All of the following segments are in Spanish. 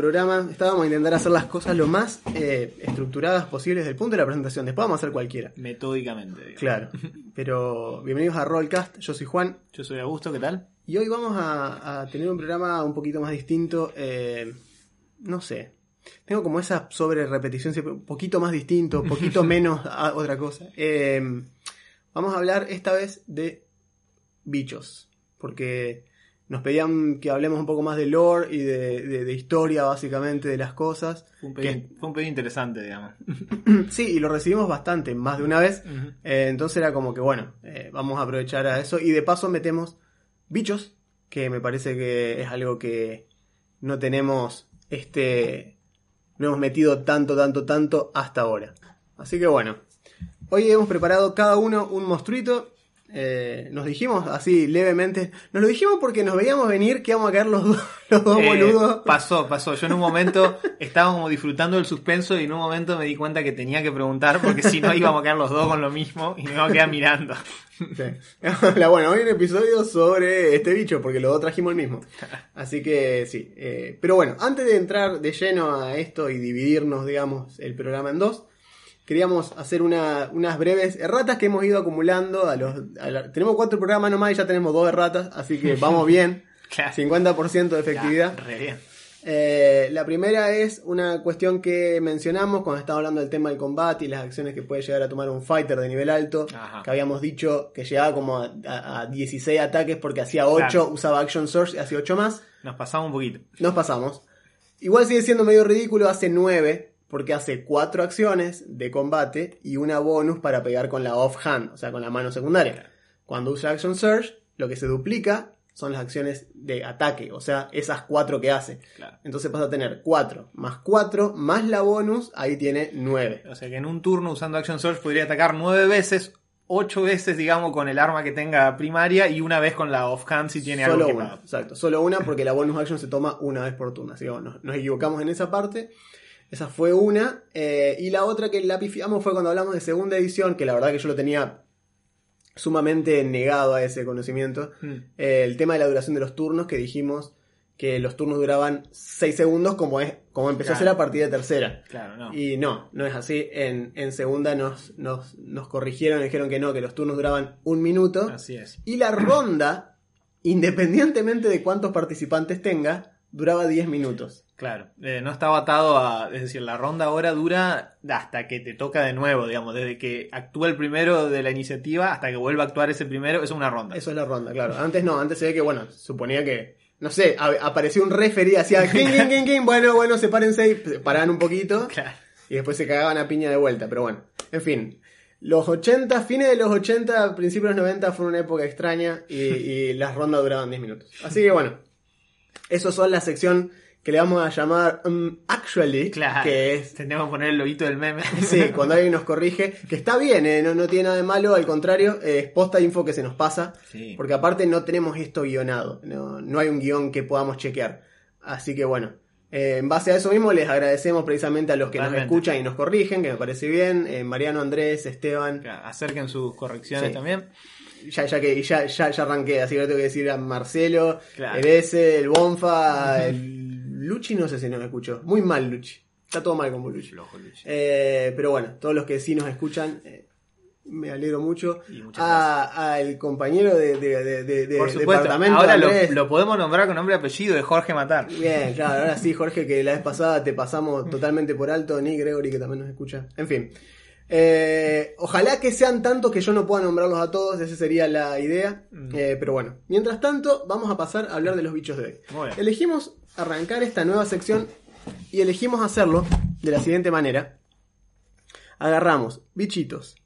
Programa. Estábamos a intentar hacer las cosas lo más eh, estructuradas posibles desde el punto de la presentación. Después vamos a hacer cualquiera. Metódicamente. digamos. Claro. Pero bienvenidos a Rollcast. Yo soy Juan. Yo soy Augusto, ¿qué tal? Y hoy vamos a, a tener un programa un poquito más distinto. eh, no sé. Tengo como esa sobre repetición, un poquito más distinto, un poquito menos a otra cosa. Eh, vamos a hablar esta vez de bichos. Porque nos pedían que hablemos un poco más de lore y de, de- de historia, básicamente, de las cosas. Fue un pedido, fue un pedido interesante, digamos. Sí, y lo recibimos bastante, más de una vez. Eh, entonces era como que, bueno, eh, vamos a aprovechar a eso. Y de paso metemos bichos, que me parece que es algo que no tenemos, este, no hemos metido tanto, tanto, tanto hasta ahora. Así que bueno, hoy hemos preparado cada uno un monstruito. Eh, nos dijimos así levemente, nos lo dijimos porque nos veíamos venir que íbamos a caer los dos, los dos Eh, boludos. pasó, pasó. Yo en un momento estaba como disfrutando del suspenso y en un momento me di cuenta que tenía que preguntar porque si no íbamos a quedar los dos con lo mismo y me iba a quedar mirando. Sí. Bueno, hoy un episodio sobre este bicho, porque los dos trajimos el mismo. Así que sí. eh, pero bueno, antes de entrar de lleno a esto y dividirnos, digamos, el programa en dos, queríamos hacer una- unas breves erratas que hemos ido acumulando. A los, a la- tenemos cuatro programas nomás y ya tenemos dos erratas, así que vamos bien. Claro. 50% de efectividad. Re bien. Eh, la primera es una cuestión que mencionamos cuando estábamos hablando del tema del combate y las acciones que puede llegar a tomar un fighter de nivel alto. Ajá. Que habíamos dicho que llegaba como a, a- a 16 ataques porque hacía 8, Claro. usaba Action Source y hacía 8 más. Nos pasamos un poquito. Nos pasamos. Igual sigue siendo medio ridículo, hace 9 porque hace 4 acciones de combate y una bonus para pegar con la offhand, o sea, con la mano secundaria. Cuando usa Action Surge, lo que se duplica son las acciones de ataque, o sea, esas 4 que hace. Claro. Entonces vas a tener 4 más 4 más la bonus, ahí tiene 9. O sea que en un turno usando Action Surge podría atacar nueve veces, ocho veces, digamos, con el arma que tenga primaria y una vez con la offhand si tiene Solo algo que una, exacto. Solo una porque la bonus action se toma una vez por turno. Así que bueno, nos equivocamos en esa parte. Esa fue una. Eh, y la otra que la pifiamos fue cuando hablamos de segunda edición, que la verdad que yo lo tenía sumamente negado a ese conocimiento. Mm. Eh, el tema de la duración de los turnos, que dijimos que los turnos duraban 6 segundos como, es, como empezó a ser Claro. a partir de tercera. Claro, no. Y no, no es así. En, en segunda nos, nos, nos corrigieron, dijeron que no, que los turnos duraban un minuto. Así es. Y la ronda, independientemente de cuántos participantes tenga, duraba 10 minutos. Claro, eh, no estaba atado a. Es decir, la ronda ahora dura hasta que te toca de nuevo, digamos, desde que actúa el primero de la iniciativa hasta que vuelva a actuar ese primero, eso es una ronda. Eso es la ronda, claro. Antes no, antes se ve que, bueno, suponía que, no sé, apareció un referee, hacía king, king, king, king, bueno, bueno, sepárense y paraban un poquito Claro. y después se cagaban a piña de vuelta, pero bueno, en fin. Los 80, fines de los 80, principios de los 90 fue una época extraña y, y las rondas duraban 10 minutos. Así que bueno, eso son la sección que le vamos a llamar um, Actually, Claro. que es Tendríamos que poner el lobito del meme. Sí, cuando alguien nos corrige, que está bien, eh, no, no tiene nada de malo, al contrario, eh, es posta info que se nos pasa, Sí. porque aparte no tenemos esto guionado, no, no hay un guion que podamos chequear. Así que bueno, eh, en base a eso mismo les agradecemos precisamente a los que nos escuchan y nos corrigen, que me parece bien, eh, Mariano Andrés, Esteban, Claro, Acerquen sus correcciones Sí. también. ya, ya que ya, ya, ya arranqué, así que le tengo que decir a Marcelo, Claro. el S, el Bonfa, el Luchi, no sé si nos escuchó, muy mal Luchi, está todo mal con Luchi. Flojo, Luchi. Eh, pero bueno, todos los que sí nos escuchan, eh, me alegro mucho. Y muchas A- Al compañero de, de, de- de- de- Por supuesto, departamento ahora lo, lo podemos nombrar con nombre y apellido de Jorge Matar. Bien, claro, ahora sí, Jorge, que la vez pasada te pasamos totalmente por alto, ni Gregory, que también nos escucha. En fin. Eh, ojalá que sean tantos que yo no pueda nombrarlos a todos, esa sería la idea. Eh, pero bueno, mientras tanto, vamos a pasar a hablar de los bichos de hoy. Elegimos arrancar esta nueva sección y elegimos hacerlo de la siguiente manera. Agarramos bichitos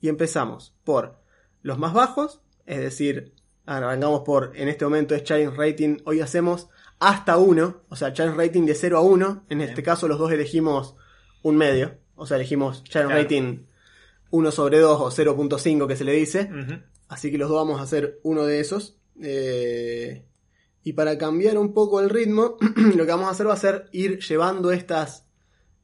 y empezamos por los más bajos, es decir, arrancamos por, en este momento es challenge rating, hoy hacemos hasta 1, o sea, challenge rating de 0 a 1, en este caso los dos elegimos un medio, o sea, elegimos challenge Claro. rating 1 sobre 2 o 0.5 que se le dice, así que los dos vamos a hacer uno de esos. Eh, y para cambiar un poco el ritmo, lo que vamos a hacer va a ser ir llevando estas,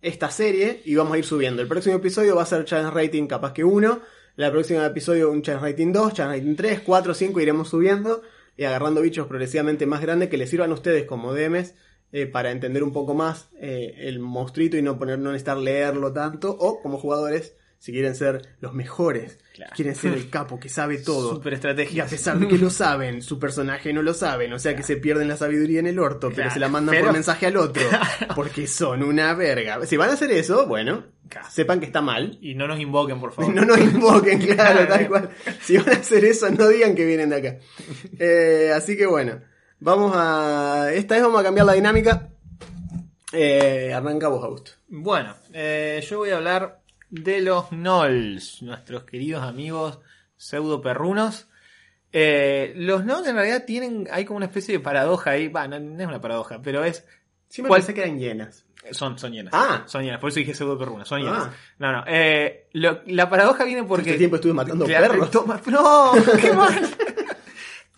esta serie y vamos a ir subiendo. El próximo episodio va a ser challenge rating capaz que 1, el próximo episodio un challenge rating 2, challenge rating 3, 4, 5, iremos subiendo y agarrando bichos progresivamente más grandes que les sirvan a ustedes como DMs eh, para entender un poco más eh, el monstruito y no poner, no necesitar leerlo tanto, o como jugadores, si quieren ser los mejores, Claro. quieren ser el capo que sabe todo. Super Y estrategia. a pesar de que lo saben, su personaje no lo saben, o sea que se pierden la sabiduría en el orto, pero se la mandan pero- por mensaje al otro, porque son una verga. Si van a hacer eso, bueno, sepan que está mal. Y no nos invoquen, por favor. No nos invoquen, claro, tal cual. Si van a hacer eso, no digan que vienen de acá. Eh, así que bueno, vamos a... Esta vez vamos a cambiar la dinámica. Eh, arranca vos, Augusto. Bueno, eh, yo voy a hablar de los Nolls, nuestros queridos amigos pseudo perrunos. Eh, los Nolls en realidad tienen, hay como una especie de paradoja ahí, va, no, no es una paradoja, pero es, Siempre ¿Cuál? pensé que eran llenas. son, son llenas. Ah. Son llenas, por eso dije pseudo perrunas, son llenas. Ah. No, no, eh, lo- la paradoja viene porque... Este tiempo estuve matando Claro, perros. toma- no, qué mal.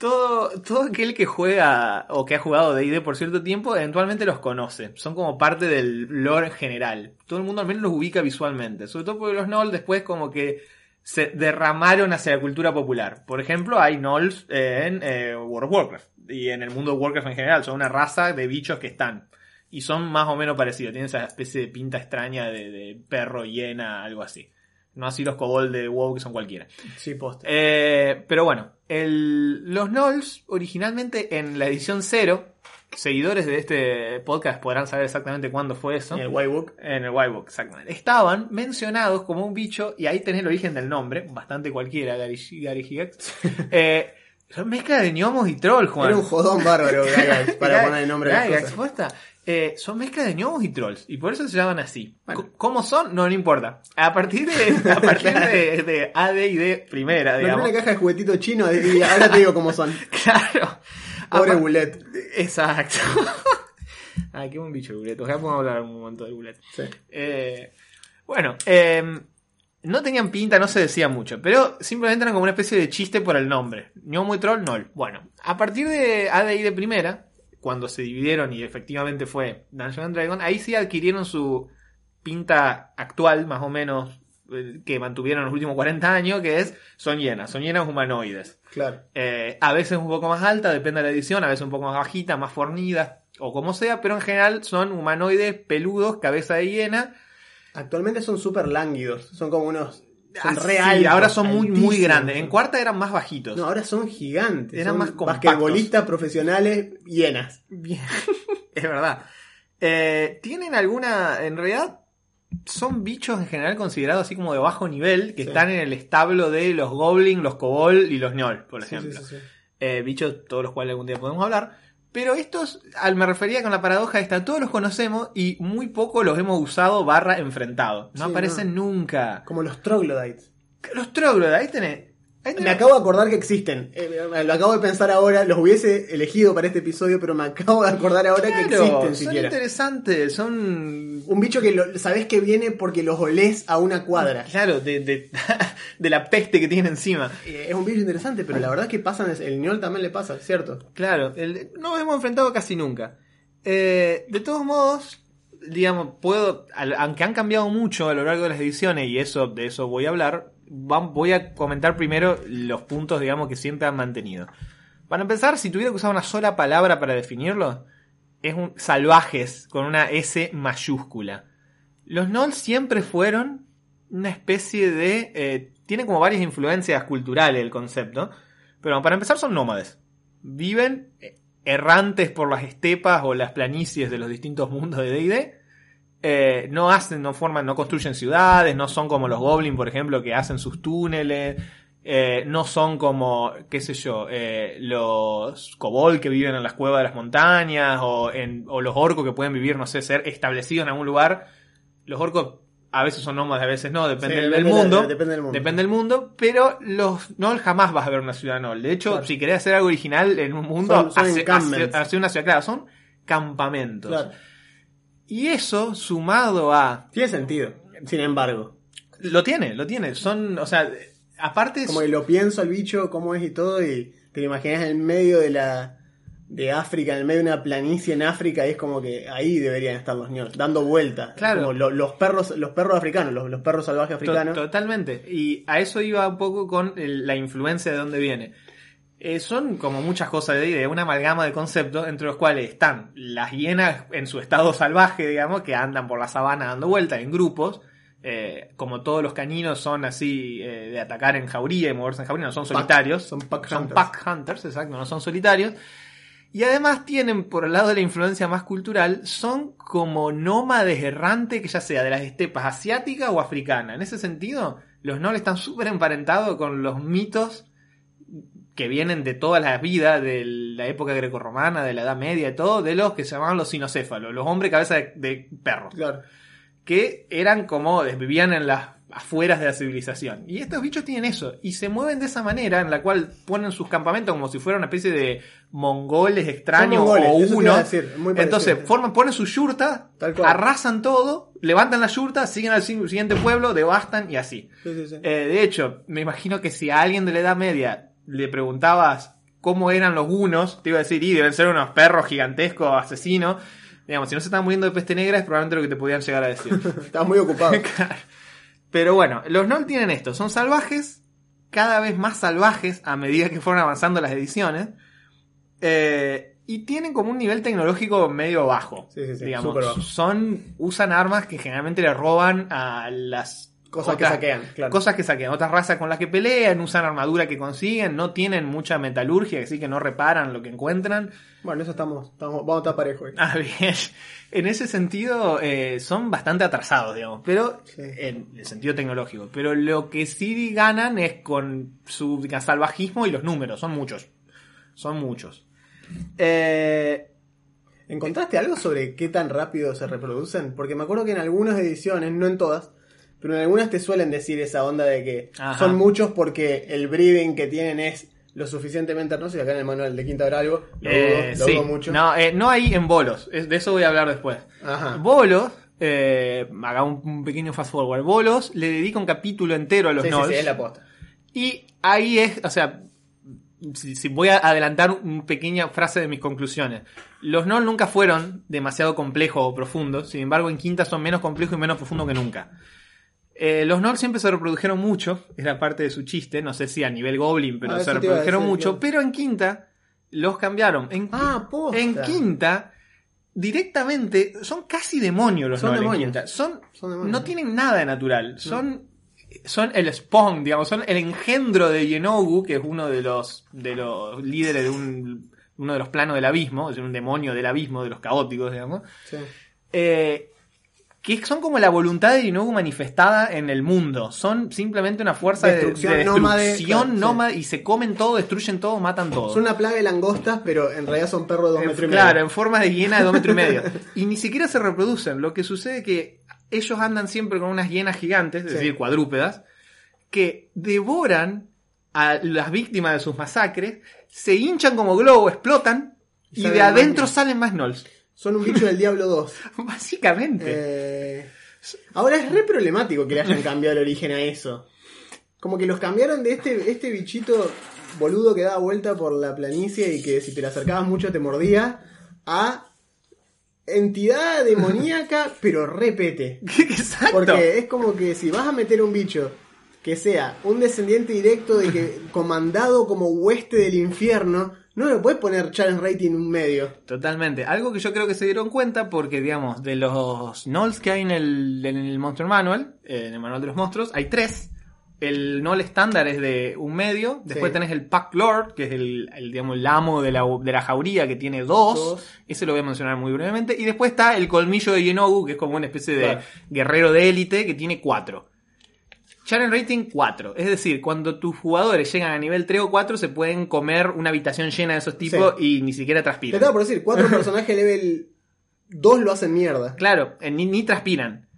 Todo, todo aquel que juega o que ha jugado D&D por cierto tiempo eventualmente los conoce. Son como parte del lore general. Todo el mundo al menos los ubica visualmente. Sobre todo porque los Noll después como que se derramaron hacia la cultura popular. Por ejemplo, hay Nolls en eh, World of Warcraft. Y en el mundo de Warcraft en general. Son una raza de bichos que están. Y son más o menos parecidos. Tienen esa especie de pinta extraña de, de perro, hiena, algo así. No así los kobold de WoW que son cualquiera. Sí, posta. Eh, pero bueno, el- los Nolls originalmente en la edición 0, seguidores de este podcast podrán saber exactamente cuándo fue eso. En el White Book. En el White Book, exactamente. Estaban mencionados como un bicho, y ahí tenés el origen del nombre, bastante cualquiera, Gary, Gary. Eh, son mezcla de gnomos y trolls, Juan. Era un jodón bárbaro, Gygax, para poner el nombre a las cosas. Eh, son mezcla de gnomos y trolls, y por eso se llaman así. Bueno. ¿Cómo son? No, no importa. A partir de, a partir de, de AD y D primera, digamos. una caja de juguetito chino y ahora te digo cómo son. Claro. Pobre Bullet. Exacto. Ay, qué buen bicho el bulet. Ojalá podamos hablar un momento del bulet. Sí. Eh, bueno, eh, no tenían pinta, no se decía mucho, pero simplemente eran como una especie de chiste por el nombre. Gnomo y Troll, Nol. Bueno, a partir de ADI de primera, cuando se dividieron y efectivamente fue Dungeons and Dragon, ahí sí adquirieron su pinta actual, más o menos, eh, que mantuvieron los últimos 40 años, que es, son llenas, son llenas humanoides. Claro. Eh, a veces un poco más alta, depende de la edición, a veces un poco más bajita, más fornida, o como sea, pero en general son humanoides peludos, cabeza de hiena. Actualmente son súper lánguidos. Son como unos. Son Ah, re sí, altos, ahora son muy, muy grandes. En cuarta eran más bajitos. No, ahora son gigantes. Eran son más compactos. basquetbolistas profesionales hienas. Bien, es verdad. Eh, Tienen alguna, en realidad, son bichos en general considerados así como de bajo nivel, que Sí. están en el establo de los goblins, los kobold y los gnoll, por ejemplo. sí. eh, bichos todos los cuales algún día podemos hablar. Pero estos, al me refería con la paradoja esta, todos los conocemos y muy poco los hemos usado barra enfrentado. No Sí, aparecen nunca. Como los troglodytes. Los troglodytes, tenés. Me acabo de acordar que existen. Eh, lo acabo de pensar ahora. Los hubiese elegido para este episodio, pero me acabo de acordar ahora que existen son siquiera. interesantes, son... Un bicho que lo, sabés que viene porque los olés a una cuadra. Claro, de, de, de la peste que tiene encima. Eh, Es un bicho interesante, pero la verdad es que pasan. El ñol también le pasa, ¿cierto? Claro, el- no nos hemos enfrentado casi nunca. Eh, de todos modos, digamos, puedo, aunque han cambiado mucho a lo largo de las ediciones, y eso de eso voy a hablar, voy a comentar primero los puntos, digamos, que siempre han mantenido. Para empezar, si tuviera que usar una sola palabra para definirlo, es un salvajes con una S mayúscula. Los Nolls siempre fueron una especie de... eh, tiene como varias influencias culturales el concepto, pero para empezar son nómades. Viven eh, errantes por las estepas o las planicies de los distintos mundos de D&D. Eh, no hacen, no forman, no construyen ciudades, no son como los goblins, por ejemplo, que hacen sus túneles. eh, no son como, qué sé yo, eh, los kobold que viven en las cuevas de las montañas o, en, o los orcos que pueden vivir, no sé, ser establecidos en algún lugar. Los orcos a veces son nómadas, a veces no, depende Sí, del, depende mundo. de- depende del mundo. Depende del mundo, pero los Noll jamás vas a ver una ciudad Noll. De hecho, Claro. si querés hacer algo original en un mundo, Son- son hace, encampments. hace- hace una ciudad, claro, son campamentos. Claro. Y eso, sumado a... Tiene sentido. Sin embargo. Lo tiene, lo tiene. Son, o sea, aparte... Como que lo pienso al bicho, cómo es y todo, y te lo imaginas en el medio de la de África, en el medio de una planicie en África, y es como que ahí deberían estar los ñols, dando vueltas. Claro. Como lo- los perros, los perros africanos, los, los perros salvajes To- africanos. Totalmente. Y a eso iba un poco con el- la influencia de dónde viene. Eh, son como muchas cosas de idea, una amalgama de conceptos entre los cuales están las hienas en su estado salvaje, digamos, que andan por la sabana dando vueltas en grupos. eh, como todos los caninos son así eh, de atacar en jauría y moverse en jauría, no son solitarios. son pack son hunters. pack hunters, exacto, no son solitarios. Y además tienen, por el lado de la influencia más cultural, son como nómades errantes, que ya sea de las estepas asiáticas o africanas. En ese sentido, los Nol están súper emparentados con los mitos que vienen de todas las vidas, de la época grecorromana, de la Edad Media y todo, de los que se llamaban los sinocéfalos, los hombres cabeza de, de perros, Claro. que eran como, vivían en las afueras de la civilización. Y estos bichos tienen eso, y se mueven de esa manera, en la cual ponen sus campamentos como si fuera una especie de mongoles extraños mongoles, o uno. decir. Entonces, forman, ponen su yurta, Tal cual. arrasan todo, levantan la yurta, siguen al si- siguiente pueblo, devastan y así. Sí, sí, sí. Eh, de hecho, me imagino que si a alguien de la Edad Media le preguntabas cómo eran los unos, te iba a decir, y deben ser unos perros gigantescos, asesinos. Digamos, si no se estaban muriendo de peste negra es probablemente lo que te podían llegar a decir. Estás muy ocupado. Claro. Pero bueno, los Noll tienen esto, son salvajes, cada vez más salvajes a medida que fueron avanzando las ediciones. eh, y tienen como un nivel tecnológico medio bajo. Sí, sí, sí, digamos. bajo. Son, usan armas que generalmente le roban a las Cosas que saquean, claro. Cosas que saquean. Otras razas con las que pelean, usan armadura que consiguen, no tienen mucha metalurgia, así que no reparan lo que encuentran. Bueno, eso estamos, estamos vamos a estar parejos. ahí. Ah, bien. En ese sentido, eh, son bastante atrasados, digamos, pero Sí. en el sentido tecnológico. Pero lo que sí ganan es con su digamos, salvajismo y los números, son muchos. Son muchos. Eh, ¿Encontraste algo sobre qué tan rápido se reproducen? Porque me acuerdo que en algunas ediciones, no en todas, pero en algunas te suelen decir esa onda de que Ajá. son muchos porque el breeding que tienen es lo suficientemente, sé si acá en el manual de Quinta habrá algo, lo eh, dudo, lo sí. dudo mucho. No, eh, no hay en bolos, de eso voy a hablar después. Ajá. Bolos, eh, haga un, un pequeño fast forward. Bolos le dedica un capítulo entero a los sí, sí, sí, es la posta. Y ahí es, o sea, si, si voy a adelantar una pequeña frase de mis conclusiones. Los Noll nunca fueron demasiado complejos o profundos, sin embargo en Quinta son menos complejos y menos profundos que nunca. Eh, los Noll siempre se reprodujeron mucho, era parte de su chiste, no sé si a nivel Goblin, pero Ah, se reprodujeron mucho, pero en Quinta los cambiaron. En, Ah, posta. en Quinta, directamente, son casi demonios los Son demonios. Son, Son demonios. no tienen nada de natural. Son, son el spawn, digamos, son el engendro de Yenogu, que es uno de los, de los líderes de un, uno de los planos del abismo, es un demonio del abismo, de los caóticos, digamos. Sí. Eh, que son como la voluntad de Yenogu manifestada en el mundo. Son simplemente una fuerza de- Destrucción de, destrucción claro, sí. nómade y se comen todo, destruyen todo, matan todo. Son una plaga de langostas, pero en realidad son perros de dos En- metros y claro, medio. en forma de hiena de dos metros y medio. Y ni siquiera se reproducen. Lo que sucede es que ellos andan siempre con unas hienas gigantes, es Sí. decir, cuadrúpedas, que devoran a las víctimas de sus masacres, se hinchan como globo, explotan, y Salen de adentro Gnolls. salen más Nolls. Son un bicho del Diablo 2. Básicamente. Eh, ahora es re problemático que le hayan cambiado el origen a eso. Como que los cambiaron de este, este bichito boludo que daba vuelta por la planicie y que si te le acercabas mucho te mordía, a entidad demoníaca, pero repete. Exacto. Porque es como que si vas a meter un bicho que sea un descendiente directo de que comandado como hueste del infierno, no le puedes poner challenge rating en un medio. Totalmente. Algo que yo creo que se dieron cuenta porque, digamos, de los Nolls que hay en el, en el Monster Manual, eh, en el manual de los monstruos, hay tres. El Noll estándar es de un medio. Después Sí. tenés el Pack Lord, que es el, el, digamos, el amo de la, de la jauría, que tiene dos. Dos. Ese lo voy a mencionar muy brevemente. Y después está el colmillo de Yenogu, que es como una especie de Claro. guerrero de élite, que tiene cuatro. Challenge rating 4. Es decir, cuando tus jugadores llegan a nivel 3 o 4, se pueden comer una habitación llena de esos tipos y ni siquiera Te transpiran. estaba por decir, cuatro personajes level 2 lo hacen mierda. Claro, eh, ni, ni transpiran.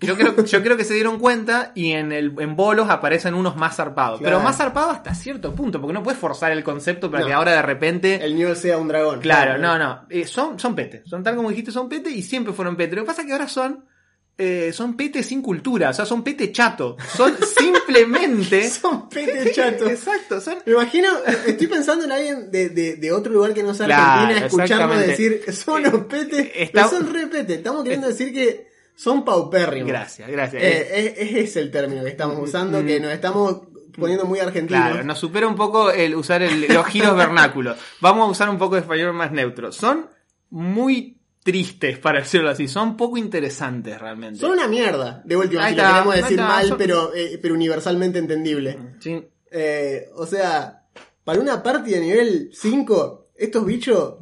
Yo creo, yo creo que se dieron cuenta y en el en bolos aparecen unos más zarpados. Claro. Pero más zarpados hasta cierto punto, porque no puedes forzar el concepto para No. que ahora de repente. El Newell sea un dragón. Claro, no, no. Eh, son, son pete. Son tal como dijiste, son pete y siempre fueron pete. Lo que pasa es que ahora son. Eh, son pete sin cultura, o sea, son pete chato. Son simplemente. Son pete chatos. Exacto, son. Me imagino, estoy pensando en alguien de, de, de otro lugar que no sea Claro, Argentina escucharnos decir, son los petes, Está- pero son re petes. Estamos queriendo decir que son paupérrimos. Gracias, gracias. Eh, es- ese es el término que estamos usando, que nos estamos poniendo muy argentinos. Claro, nos supera un poco el usar el- los giros vernáculos. Vamos a usar un poco de español más neutro. Son muy tristes, para decirlo así. Son poco interesantes realmente. Son una mierda, de última, Ahí si lo queremos decir está, mal, son- pero, eh, pero universalmente entendible. Sí. Eh, o sea, para una party de nivel 5, estos bichos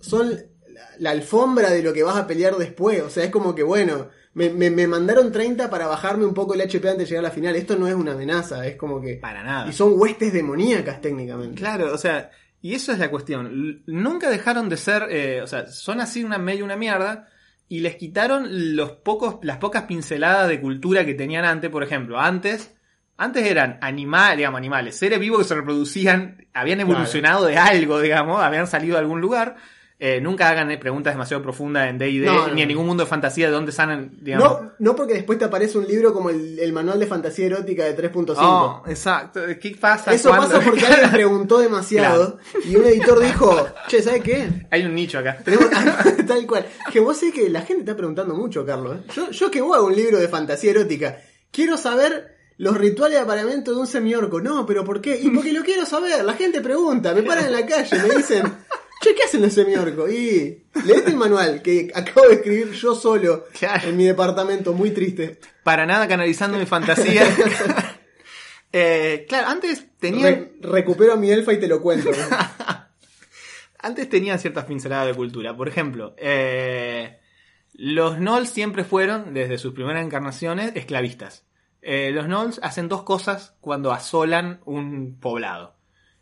son la, la alfombra de lo que vas a pelear después. O sea, es como que, bueno, me, me- me mandaron 30 para bajarme un poco el HP antes de llegar a la final. Esto no es una amenaza, es como que... Para nada. Y son huestes demoníacas técnicamente. Claro, o sea, y eso es la cuestión. Nunca dejaron de ser, eh, o sea, son así una medio una mierda y les quitaron los pocos, las pocas pinceladas de cultura que tenían antes. Por ejemplo, antes, antes eran animales, digamos, animales, seres vivos que se reproducían, habían evolucionado de algo, digamos, habían salido de algún lugar. Eh, nunca hagan eh, preguntas demasiado profundas en D&D No, no, ni en ningún mundo de fantasía de dónde salen, digamos. No, no porque después te aparece un libro como el, el manual de fantasía erótica de 3.5. Oh, exacto. ¿Qué pasa? Eso cuando- pasa porque alguien preguntó demasiado y un editor dijo, che, ¿sabes qué? Hay un nicho acá. Tenemos- tal cual. Que vos sé que la gente está preguntando mucho, Carlos. ¿eh? Yo, yo que vos hago un libro de fantasía erótica, quiero saber los rituales de apareamiento de un semiorco. No, pero ¿por qué? Y porque lo quiero saber. La gente pregunta, me paran en la calle, me dicen, che, ¿qué hacen los semiorcos? Y leete el manual que acabo de escribir yo solo Claro. en mi departamento, muy triste. Para nada canalizando mi fantasía. Eh, claro, antes tenían, Re- recupero a mi elfa y te lo cuento. antes tenían ciertas pinceladas de cultura. Por ejemplo, eh, los Gnolls siempre fueron, desde sus primeras encarnaciones, esclavistas. Eh, los Gnolls hacen dos cosas cuando asolan un poblado.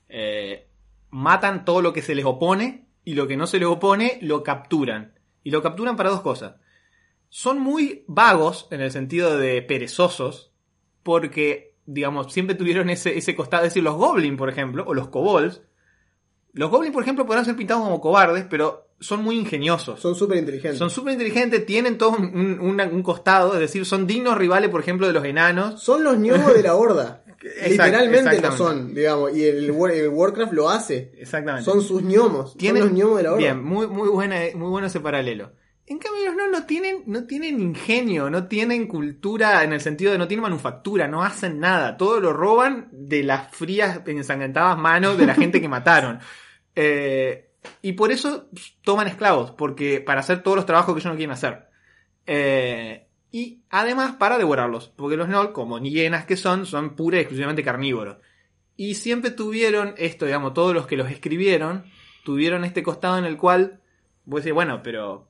Eh, matan todo lo que se les opone y lo que no se les opone lo capturan. Y lo capturan para dos cosas. Son muy vagos en el sentido de perezosos porque, digamos, siempre tuvieron ese, ese costado. Es decir, los goblins, por ejemplo, o los kobolds. Los goblins, por ejemplo, podrán ser pintados como cobardes, pero son muy ingeniosos. Son súper inteligentes. Son súper inteligentes, tienen todo un, un- un costado, es decir, son dignos rivales, por ejemplo, de los enanos. Son los ñomos de la horda. Literalmente lo son, digamos. Y el, War- el Warcraft lo hace. Exactamente. Son sus ñomos. Tienen- Son los ñomos de la horda. Bien, muy, muy, buena, muy bueno ese paralelo. En cambio, los no, no tienen, no tienen ingenio, no tienen cultura en el sentido de no tienen manufactura, no hacen nada. Todo lo roban de las frías, ensangrentadas manos de la gente que mataron. Eh, y por eso toman esclavos, porque para hacer todos los trabajos que ellos no quieren hacer. Eh, y además para devorarlos, porque los Nol, como hienas que son, son pura y exclusivamente carnívoros. Y siempre tuvieron esto, digamos, todos los que los escribieron, tuvieron este costado en el cual, vos decís, bueno, pero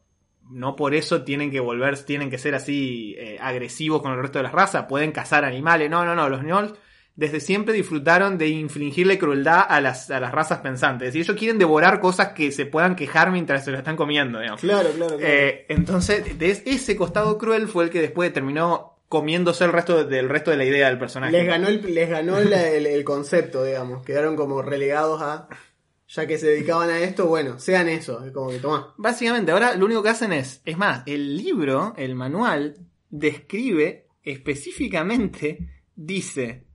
no por eso tienen que volver, tienen que ser así eh, agresivos con el resto de las razas, pueden cazar animales, no, no, no, los Gnolls desde siempre disfrutaron de infligirle crueldad a las, a las razas pensantes, es decir, ellos quieren devorar cosas que se puedan quejar mientras se lo están comiendo, digamos. Claro, claro, claro. Eh, entonces, de ese costado cruel fue el que después terminó comiéndose el resto del resto de la idea del personaje. les ganó, el, les ganó el, el concepto, digamos. Quedaron como relegados a. Ya que se dedicaban a esto, bueno, sean eso. Es como que toma. Básicamente, ahora lo único que hacen es, es más, el libro, el manual, describe específicamente, dice,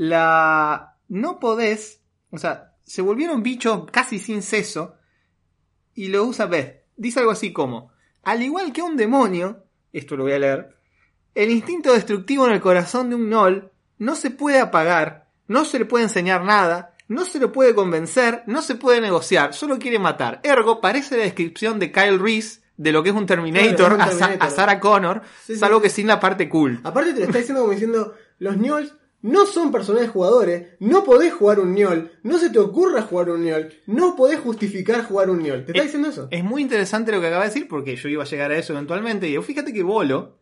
la no podés, o sea, se volvieron bichos casi sin seso y lo usa Beth. Dice algo así como, al igual que un demonio, esto lo voy a leer, el instinto destructivo en el corazón de un Gnoll no se puede apagar, no se le puede enseñar nada, no se le puede convencer, no se puede negociar, solo quiere matar. Ergo, parece la descripción de Kyle Reese de lo que es un Terminator, Claro, es un a Sa- Terminator. a, Sarah Connor, Sí, sí, salvo que sin la parte cool. Aparte te lo está diciendo como diciendo, los Niols no son personajes jugadores, no podés jugar un Niol, no se te ocurra jugar un Niol, no podés justificar jugar un Niol. ¿Te está Eh, diciendo eso? Es muy interesante lo que acaba de decir porque yo iba a llegar a eso eventualmente. Y fíjate que Bolo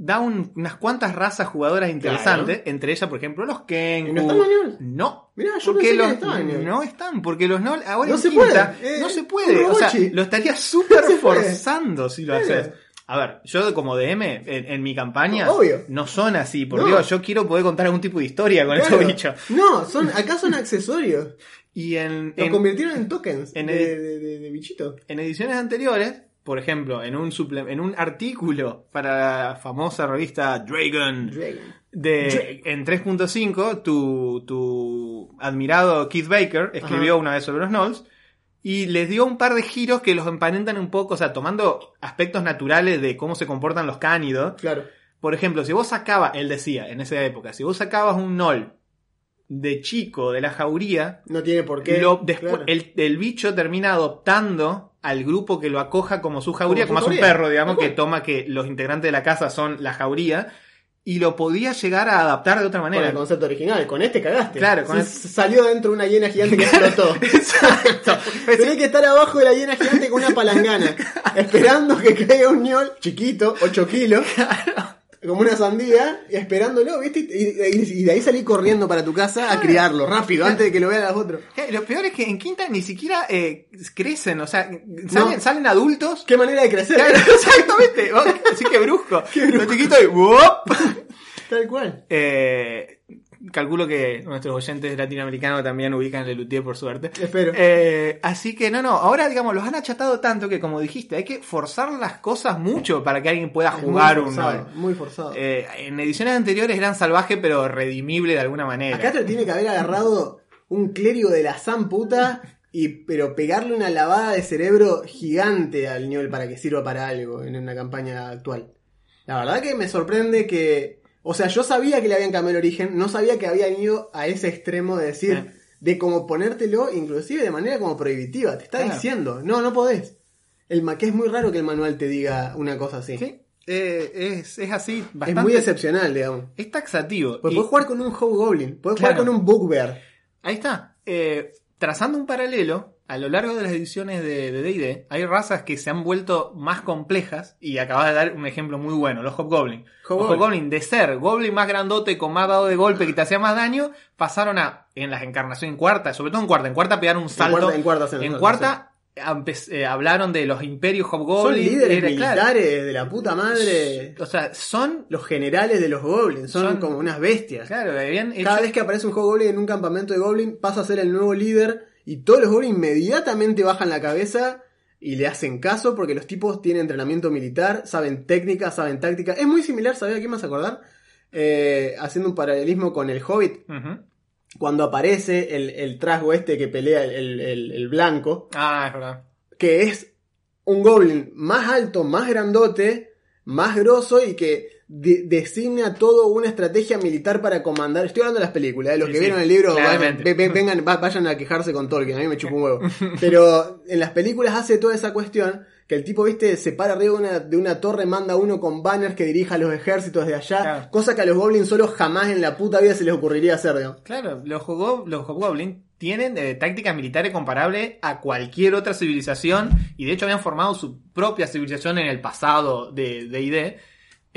da un- unas cuantas razas jugadoras interesantes, entre ellas, por ejemplo, los Kenku. ¿Y no están los Niols? No. Mirá, yo porque pensé que los, estaban Niols. no están, porque los no ahora No en se quinta, puede, eh, no se puede, o sea, lo estaría súper No se puede. forzando si lo Claro. haces. A ver, yo como DM, en, en mi campaña, Obvio. no son así, porque No. digo, yo quiero poder contar algún tipo de historia con estos Claro. bichos. No, son, acá son accesorios. Y en, Los en- convirtieron en tokens en de, el- de, de- de bichito. en ediciones anteriores, por ejemplo, en un, suple- en un artículo para la famosa revista Dragon, Dragon. de, en 3.5, tu, tu admirado Keith Baker escribió Ajá. una vez sobre los Knolls y les dio un par de giros que los emparentan un poco, o sea, tomando aspectos naturales de cómo se comportan los cánidos. Claro. Por ejemplo, si vos sacabas, él decía en esa época, si vos sacabas un Knoll de chico de la jauría, No tiene por qué. lo- después, claro. el, el bicho termina adoptando al grupo que lo acoja como su jauría, Como como, su es un perro, digamos, que toma que los integrantes de la casa son la jauría, y lo podía llegar a adaptar de otra Con manera. el concepto original. Con este cagaste. Claro, con Sí, el- Salió dentro una hiena gigante que explotó. Exacto. Tenés que estar abajo de la hiena gigante con una palangana. esperando que caiga un ñol chiquito, 8 kilos. Como una sandía, y esperándolo, ¿viste? Y, y- y de ahí salí corriendo para tu casa a criarlo, rápido, antes de que lo vean los otros. Lo peor es que en quinta ni siquiera eh, crecen, o sea, salen, salen adultos. Qué manera de crecer. Exactamente. Así que brusco. Lo chiquito y ¡wop! Tal cual. Eh, calculo que nuestros oyentes latinoamericanos también ubican el Lelutier por suerte. Espero. Eh, así que no, no, ahora digamos, los han achatado tanto que como dijiste, hay que forzar las cosas mucho para que alguien pueda jugar muy un forzado. Muy forzado. Eh, en ediciones anteriores eran salvajes pero redimible de alguna manera. Acá te tiene que haber agarrado un clérigo de la san puta, y, pero pegarle una lavada de cerebro gigante al ñol para que sirva para algo en una campaña actual. La verdad que me sorprende que. O sea, yo sabía que le habían cambiado el origen, no sabía que habían ido a ese extremo de decir, Eh. de como ponértelo, inclusive de manera como prohibitiva. Te está Claro. diciendo, no, no podés. El que es muy raro que el manual te diga una cosa así. Sí, eh, es, es así, es bastante. muy excepcional, digamos. es taxativo. Pues Y- podés jugar con un Hobgoblin, podés Claro. jugar con un Bugbear. Ahí está. Eh, trazando un paralelo, a lo largo de las ediciones de D&D, hay razas que se han vuelto más complejas, y acabas de dar un ejemplo muy bueno, los Hobgoblin. Los Hobgoblin. Hobgoblin, de ser Goblin más grandote, con más dado de golpe, que te hacía más daño, pasaron a, en las encarnaciones en cuarta, sobre todo en cuarta, en cuarta pegaron un salto. cuarta- en cuarta En cuarta, eh, hablaron de los imperios Son Hobgoblin. líderes era- claro, militares de la puta madre. o sea, son... Los generales de los goblins son, Son- como unas bestias. Claro, habían hecho... Cada vez que aparece un goblin en un campamento de goblin, pasa a ser el nuevo líder y todos los goblins inmediatamente bajan la cabeza y le hacen caso porque los tipos tienen entrenamiento militar, saben técnica, saben táctica. Es muy similar, ¿sabés a qué me vas a acordar? Eh, haciendo un paralelismo con el Hobbit, cuando aparece el, el trasgo este que pelea el- el- el blanco, Ah, es verdad. que es un goblin más alto, más grandote, más grosso y que de- designa toda una estrategia militar para comandar. Estoy hablando de las películas, de los Sí, que sí, vieron el libro, vayan, claramente. ve- ve- vengan, va- vayan a quejarse con Tolkien, a mí me chupa un huevo. Pero en las películas hace toda esa cuestión que el tipo, viste, se para arriba de una, de una torre, manda uno con banners que dirija a los ejércitos de allá, Claro. cosa que a los goblins solo jamás en la puta vida se les ocurriría hacer, digamos. Claro, los, los Hobgoblin tienen eh, tácticas militares comparables a cualquier otra civilización y de hecho habían formado su propia civilización en el pasado de D&D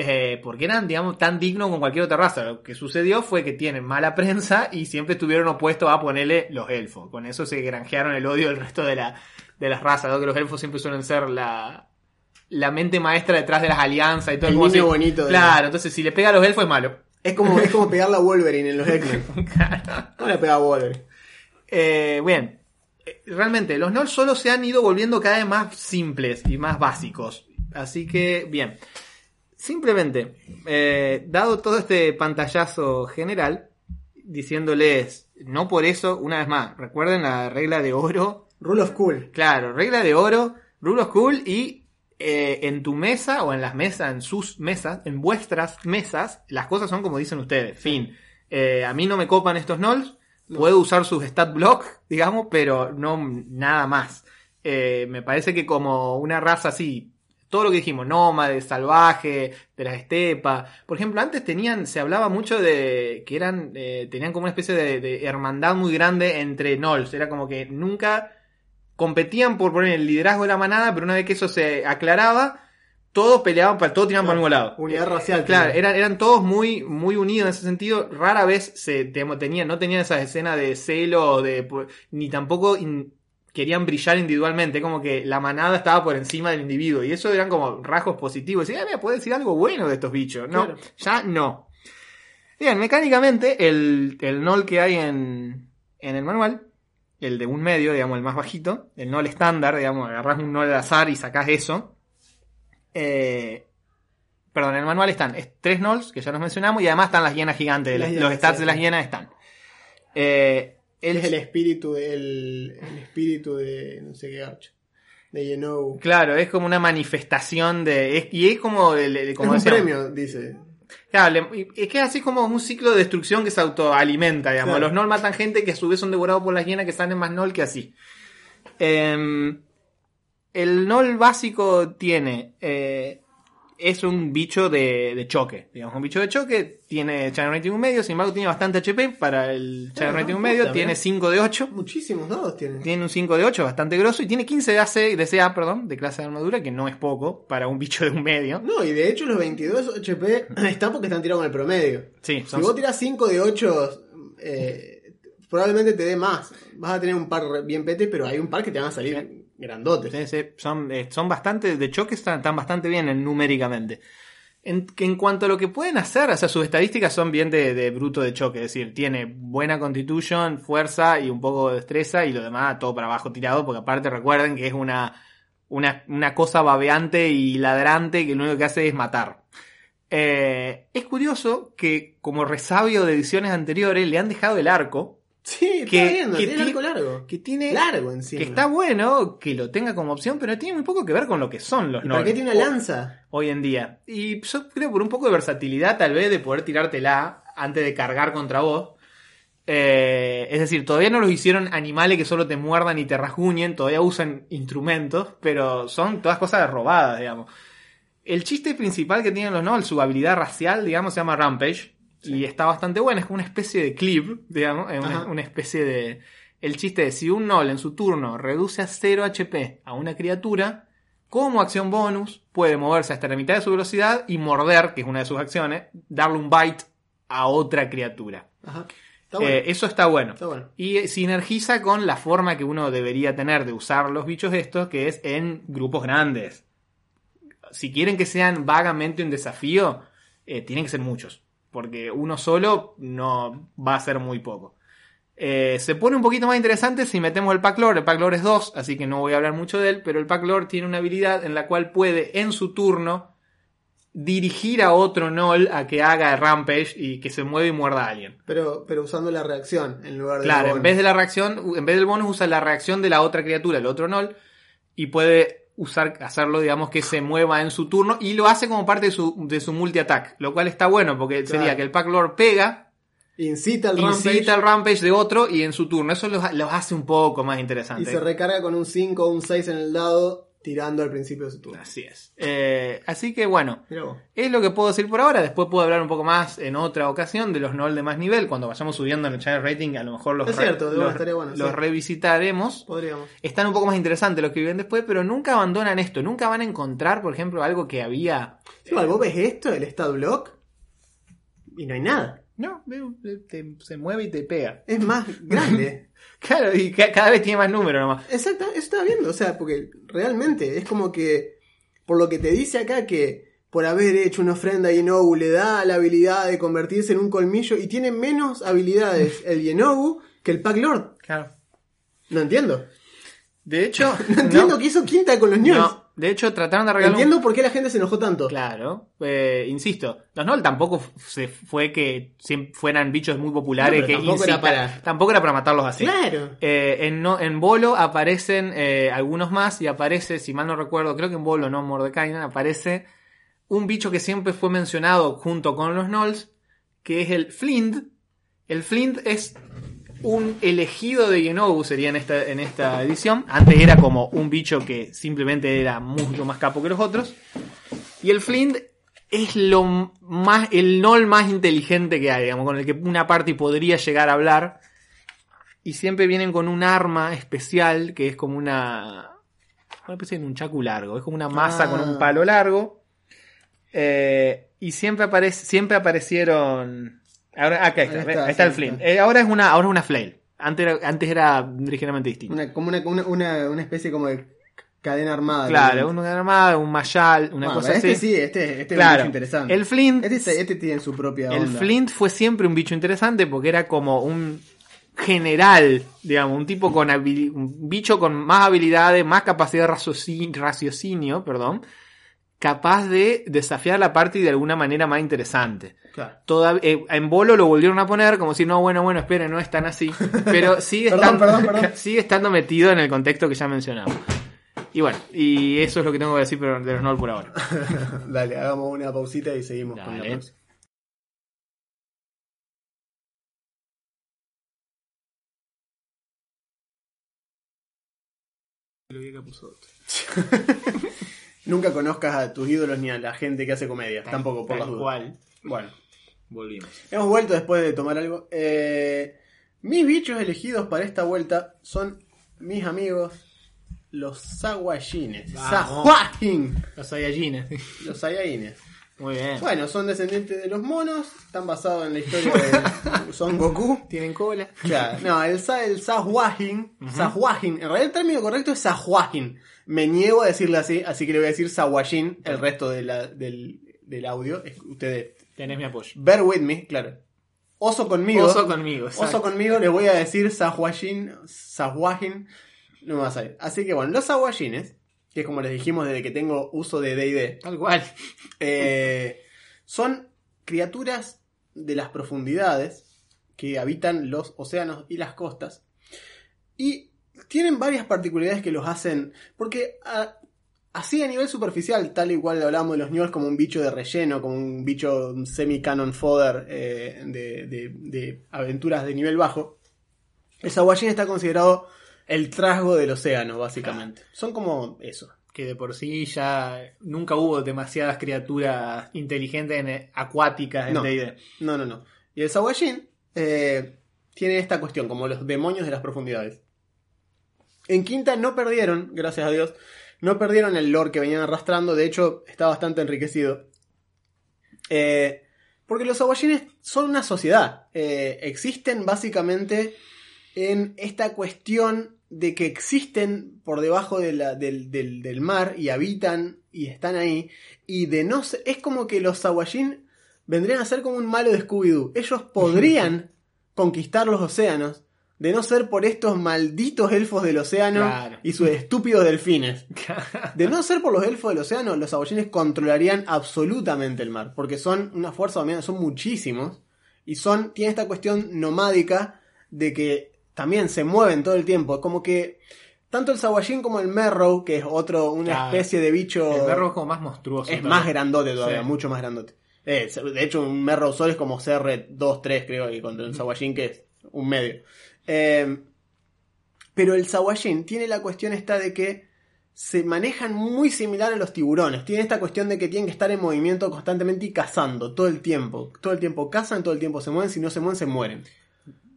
eh, porque eran, digamos, tan dignos con cualquier otra raza. Lo que sucedió fue que tienen mala prensa y siempre estuvieron opuestos a ponerle los elfos. Con eso se granjearon el odio del resto de, la, de las razas, ¿no? que los elfos siempre suelen ser la, la mente maestra detrás de las alianzas y todo El como niño bonito Claro, entonces si le pega a los elfos es malo. Es como, es como pegarle a Wolverine en los X-Men. No le pega a Wolverine. Eh, bien, Eh, realmente los NOL solo se han ido volviendo cada vez más simples y más básicos. Así que, bien. Simplemente, eh, dado todo este pantallazo general, diciéndoles, no por eso, una vez más, recuerden la regla de oro. Rule of Cool. Claro, regla de oro, rule of cool y eh, en tu mesa o en las mesas, en sus mesas, en vuestras mesas, las cosas son como dicen ustedes. Fin. Eh, a mí no me copan estos nulls. Puedo usar sus stat block, digamos, pero no nada más. Eh, me parece que como una raza así, todo lo que dijimos, nómade, salvaje, de las estepas. Por ejemplo, antes tenían, se hablaba mucho de que eran, eh, tenían como una especie de, de hermandad muy grande entre Nolls. Era como que nunca competían por poner el liderazgo de la manada, pero una vez que eso se aclaraba, todos peleaban, para todos tiraban para el mismo lado. Unidad racial. Claro, tío. eran, eran todos muy, muy unidos en ese sentido. Rara vez se tenían, no tenían esas escenas de celo de, ni tampoco in- querían brillar individualmente, como que la manada estaba por encima del individuo, y eso eran como rasgos positivos. Y, ah, mira, puede decir algo bueno de estos bichos. No, Claro. ya no. Bien, mecánicamente, el, el NOL que hay en, en el manual, el de un medio, digamos, el más bajito, el NOL estándar, digamos, agarrás un NOL al azar y sacás eso. Eh, perdón, en el manual están es- tres NOLs, que ya los mencionamos, y además están las hienas gigantes, Las los stats de las hienas están. Eh, Él es el espíritu, el, el espíritu de no sé qué gacho. De You know. Claro, es como una manifestación de. es- y es como. el- el- como es un premio, dice. Claro, es que es así como un ciclo de destrucción que se autoalimenta, digamos. Claro. Los Nol matan gente que a su vez son devorados por las hienas que salen más Nol que así. Em, el Nol básico tiene. eh, es un bicho de, de choque. Digamos, un bicho de choque. Tiene channel rating un medio. Sin embargo, tiene bastante HP para el channel rating un puta, medio. mirá. Tiene 5 de 8. Muchísimos dados tiene. Tiene un 5 de 8, bastante grosso. Y tiene 15 de AC, de CA, perdón, de clase de armadura, que no es poco para un bicho de un medio. No, y de hecho los 22 HP están porque están tirados con el promedio. Sí, Si son vos tirás 5 de 8, eh, probablemente te dé más. Vas a tener un par bien pete, pero hay un par que te van a salir grandotes. Sí, sí, son, eh, son bastante, de choque están, bastante bien en- numéricamente. En, en cuanto a lo que pueden hacer, o sea, sus estadísticas son bien de, de bruto de choque, es decir, tiene buena constitution, fuerza y un poco de destreza y lo demás todo para abajo tirado, porque aparte recuerden que es una, una, una cosa babeante y ladrante que lo único que hace es matar. Eh, es curioso que como resabio de ediciones anteriores le han dejado el arco, Sí, Que- está viendo, que tiene ti- arco largo. que tiene Largo encima. que está bueno que lo tenga como opción, pero tiene muy poco que ver con lo que son los ¿Y ¿Para qué tiene una lanza? hoy en día. Y yo creo por un poco de versatilidad, tal vez, de poder tirártela antes de cargar contra vos. Eh, es decir, todavía no los hicieron animales que solo te muerdan y te rasguñen, todavía usan instrumentos, pero son todas cosas robadas, digamos. El chiste principal que tienen los Nol, su habilidad racial, digamos, se llama Rampage. Y está bastante buena, es como una especie de cleave, digamos, es una, una especie de... El chiste es, si un Nol en su turno reduce a 0 HP a una criatura, como acción bonus, puede moverse hasta la mitad de su velocidad y morder, que es una de sus acciones, darle un bite a otra criatura. Ajá. Está bueno. Eh, eso está bueno. está bueno. Y eh, sinergiza con la forma que uno debería tener de usar los bichos estos, que es en grupos grandes. Si quieren que sean vagamente un desafío, eh, tienen que ser muchos. Porque uno solo no va a ser muy poco. Eh, se pone un poquito más interesante si metemos el pack lore. El pack lore es 2, así que no voy a hablar mucho de él. Pero el pack lore tiene una habilidad en la cual puede, en su turno, dirigir a otro Null a que haga Rampage y que se mueva y muerda a alguien. Pero, pero usando la reacción en lugar de. Claro, la en vez de la reacción, en vez del bonus usa la reacción de la otra criatura, el otro Null, y puede usar, hacerlo, digamos, que se mueva en su turno, y lo hace como parte de su, de su multi-attack, lo cual está bueno, porque Claro. sería que el Pack Lord pega, Incita al incita rampage el rampage de otro, y en su turno, eso los, los hace un poco más y interesante. se recarga con un 5 o un 6 en el dado, tirando al principio de su turno. Así es. Eh, así que bueno. Es lo que puedo decir por ahora. Después puedo hablar un poco más en otra ocasión de los Null de más nivel. Cuando vayamos subiendo en el channel rating, a lo mejor los, Es cierto, los, bueno, los sí. revisitaremos. Podríamos. Están un poco más interesantes los que viven después, pero nunca abandonan esto. Nunca van a encontrar, por ejemplo, algo que había. Sí, igual, vos ves esto, el stat block, y no hay nada. No, te- se mueve y te pega. Es más grande. Claro, y ca- cada vez tiene más números nomás. Exacto, eso estaba viendo, o sea, porque realmente es como que, por lo que te dice acá que por haber hecho una ofrenda a Yenobu le da la habilidad de convertirse en un colmillo y tiene menos habilidades el Yenobu que el Pack Lord. Claro. No entiendo. De hecho, No entiendo que hizo quinta con los no, News. De hecho, trataron de arreglar un- Entiendo por qué la gente se enojó tanto. Claro, eh, insisto, los Null tampoco se fue que fueran bichos muy populares No, que tampoco era para- tampoco era para matarlos así. Claro. Eh, en, no, en Bolo aparecen eh, algunos más y aparece, si mal no recuerdo, creo que en Bolo, no en Mordekaiser, aparece un bicho que siempre fue mencionado junto con los Nolls, que es el Flint. El Flint es un elegido de Genobu, sería en esta, en esta edición. Antes era como un bicho que simplemente era mucho más capo que los otros. Y el Flint es lo más, el Noll más inteligente que hay, digamos, con el que una party podría llegar a hablar. Y siempre vienen con un arma especial que es como una. Una especie de un chacu largo. Es como una masa Ah. con un palo largo. Eh, y siempre aparece, siempre aparecieron. Ahora, acá está, Ahí ve, está, ahí está sí, el Flint. está. Eh, ahora es una, ahora es una flail. Antes era, antes era ligeramente distinto. Una, como una, una, una, especie como de cadena armada. Claro, una armada, un mayal, una Bueno, cosa este así. sí, este, este es Claro. un bicho interesante. El Flint, Este, este tiene su propia el onda. Flint fue siempre un bicho interesante porque era como un general, digamos, un tipo con un bicho con más habilidades, más capacidad de raciocinio, raciocinio, perdón, capaz de desafiar la party de alguna manera más interesante. Claro. Toda- eh, en bolo lo volvieron a poner como si no, bueno, bueno, esperen, no es tan así. Pero sigue, Perdón, estando, perdón, perdón. sigue estando metido en el contexto que ya mencionamos. Y bueno, y eso es lo que tengo que decir pero de los Nol por ahora. Dale, hagamos una pausita y seguimos con la próxima. Nunca conozcas a tus ídolos ni a la gente que hace comedia, tampoco por las dudas. cual. Bueno, Volvimos. hemos vuelto después de tomar algo. Eh, mis bichos elegidos para esta vuelta son mis amigos, los Sawajines. Vamos. Sawajin, Los Saiyajines. los Saiyajines. Muy bien. Bueno, son descendientes de los monos, están basados en la historia de Son Goku. Tienen cola. Claro, no, el, el Sahwajin, Sahwajin, en realidad el término correcto es Sahwajin. Me niego a decirle así, así que le voy a decir Sawajin el resto de la- del, del audio. Es- Ustedes, Tenés mi apoyo. bear with me, claro. Oso conmigo. Oso conmigo. Oso exacto. conmigo, les voy a decir Sahwajin, Sahwajin, no me va a salir. Así que bueno, los Sahwajines, que es como les dijimos desde que tengo uso de D&D, Tal cual. eh, son criaturas de las profundidades que habitan los océanos y las costas. Y tienen varias particularidades que los hacen. Porque a- así a nivel superficial, tal y cual hablamos de los Ñols como un bicho de relleno, como un bicho semi-canon fodder eh, de, de- de aventuras de nivel bajo, el Sawajin está considerado el trasgo del océano, básicamente. Son como eso. Que de por sí ya nunca hubo demasiadas criaturas inteligentes en, acuáticas en No. D&D. No, no, no. Y el Sawajin eh, tiene esta cuestión, como los demonios de las profundidades. En Quinta no perdieron, gracias a Dios, no perdieron el lore que venían arrastrando, de hecho está bastante enriquecido. Eh, porque los Sawajines son una sociedad, eh, existen básicamente en esta cuestión de que existen por debajo de la- del, del- del mar y habitan y están ahí. Y de no se- es como que los Sawajin vendrían a ser como un malo de Scooby-Doo. Ellos podrían conquistar los océanos de no ser por estos malditos elfos del océano Claro. y sus estúpidos delfines. De no ser por los elfos del océano, los Sawajines controlarían absolutamente el mar, porque son una fuerza dominante, son muchísimos y son tienen esta cuestión nomádica de que también se mueven todo el tiempo, como que tanto el Sawajin como el Merrow, que es otro una Claro. especie de bicho El perro es como más monstruoso. es más grandote todavía, Sí. mucho más grandote. Eh, de hecho, un Merrow Sol es como CR2, 3 creo, y contra el Sawajin que es un medio. Eh, pero el Sawajin tiene la cuestión esta de que se manejan muy similar a los tiburones. Tiene esta cuestión de que tienen que estar en movimiento constantemente y cazando todo el tiempo. Todo el tiempo cazan, todo el tiempo se mueven. Si no se mueven, se mueren.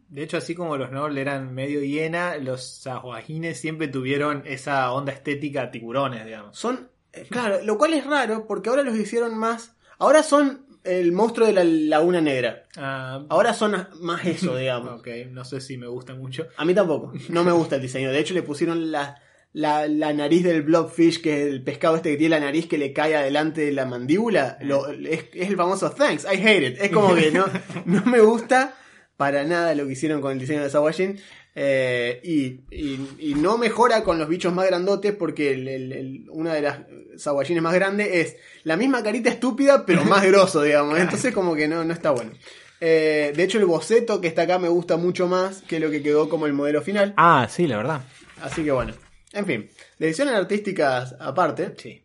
De hecho, así como los Noble eran medio hiena, los sahuajines siempre tuvieron esa onda estética tiburones, digamos. Son, eh, claro, lo cual es raro porque ahora los hicieron más. Ahora son el monstruo de la laguna negra. Ah, Ahora son más eso, digamos. ok, no sé si me gusta mucho. A mí tampoco. No me gusta el diseño. De hecho, le pusieron la, la, la nariz del blobfish, que es el pescado este que tiene la nariz que le cae adelante de la mandíbula. Lo- es, es el famoso thanks, I hate it. Es como que no, no me gusta para nada lo que hicieron con el diseño de Sawajin. Eh, y, y- y no mejora con los bichos más grandotes porque el- el- el- una de las Sawajines más grandes es la misma carita estúpida pero más grosso, digamos. Entonces como que no, no está bueno. Eh, de hecho el boceto que está acá me gusta mucho más que lo que quedó como el modelo final. Ah, sí, la verdad. Así que bueno. En fin, decisiones artísticas aparte, Sí.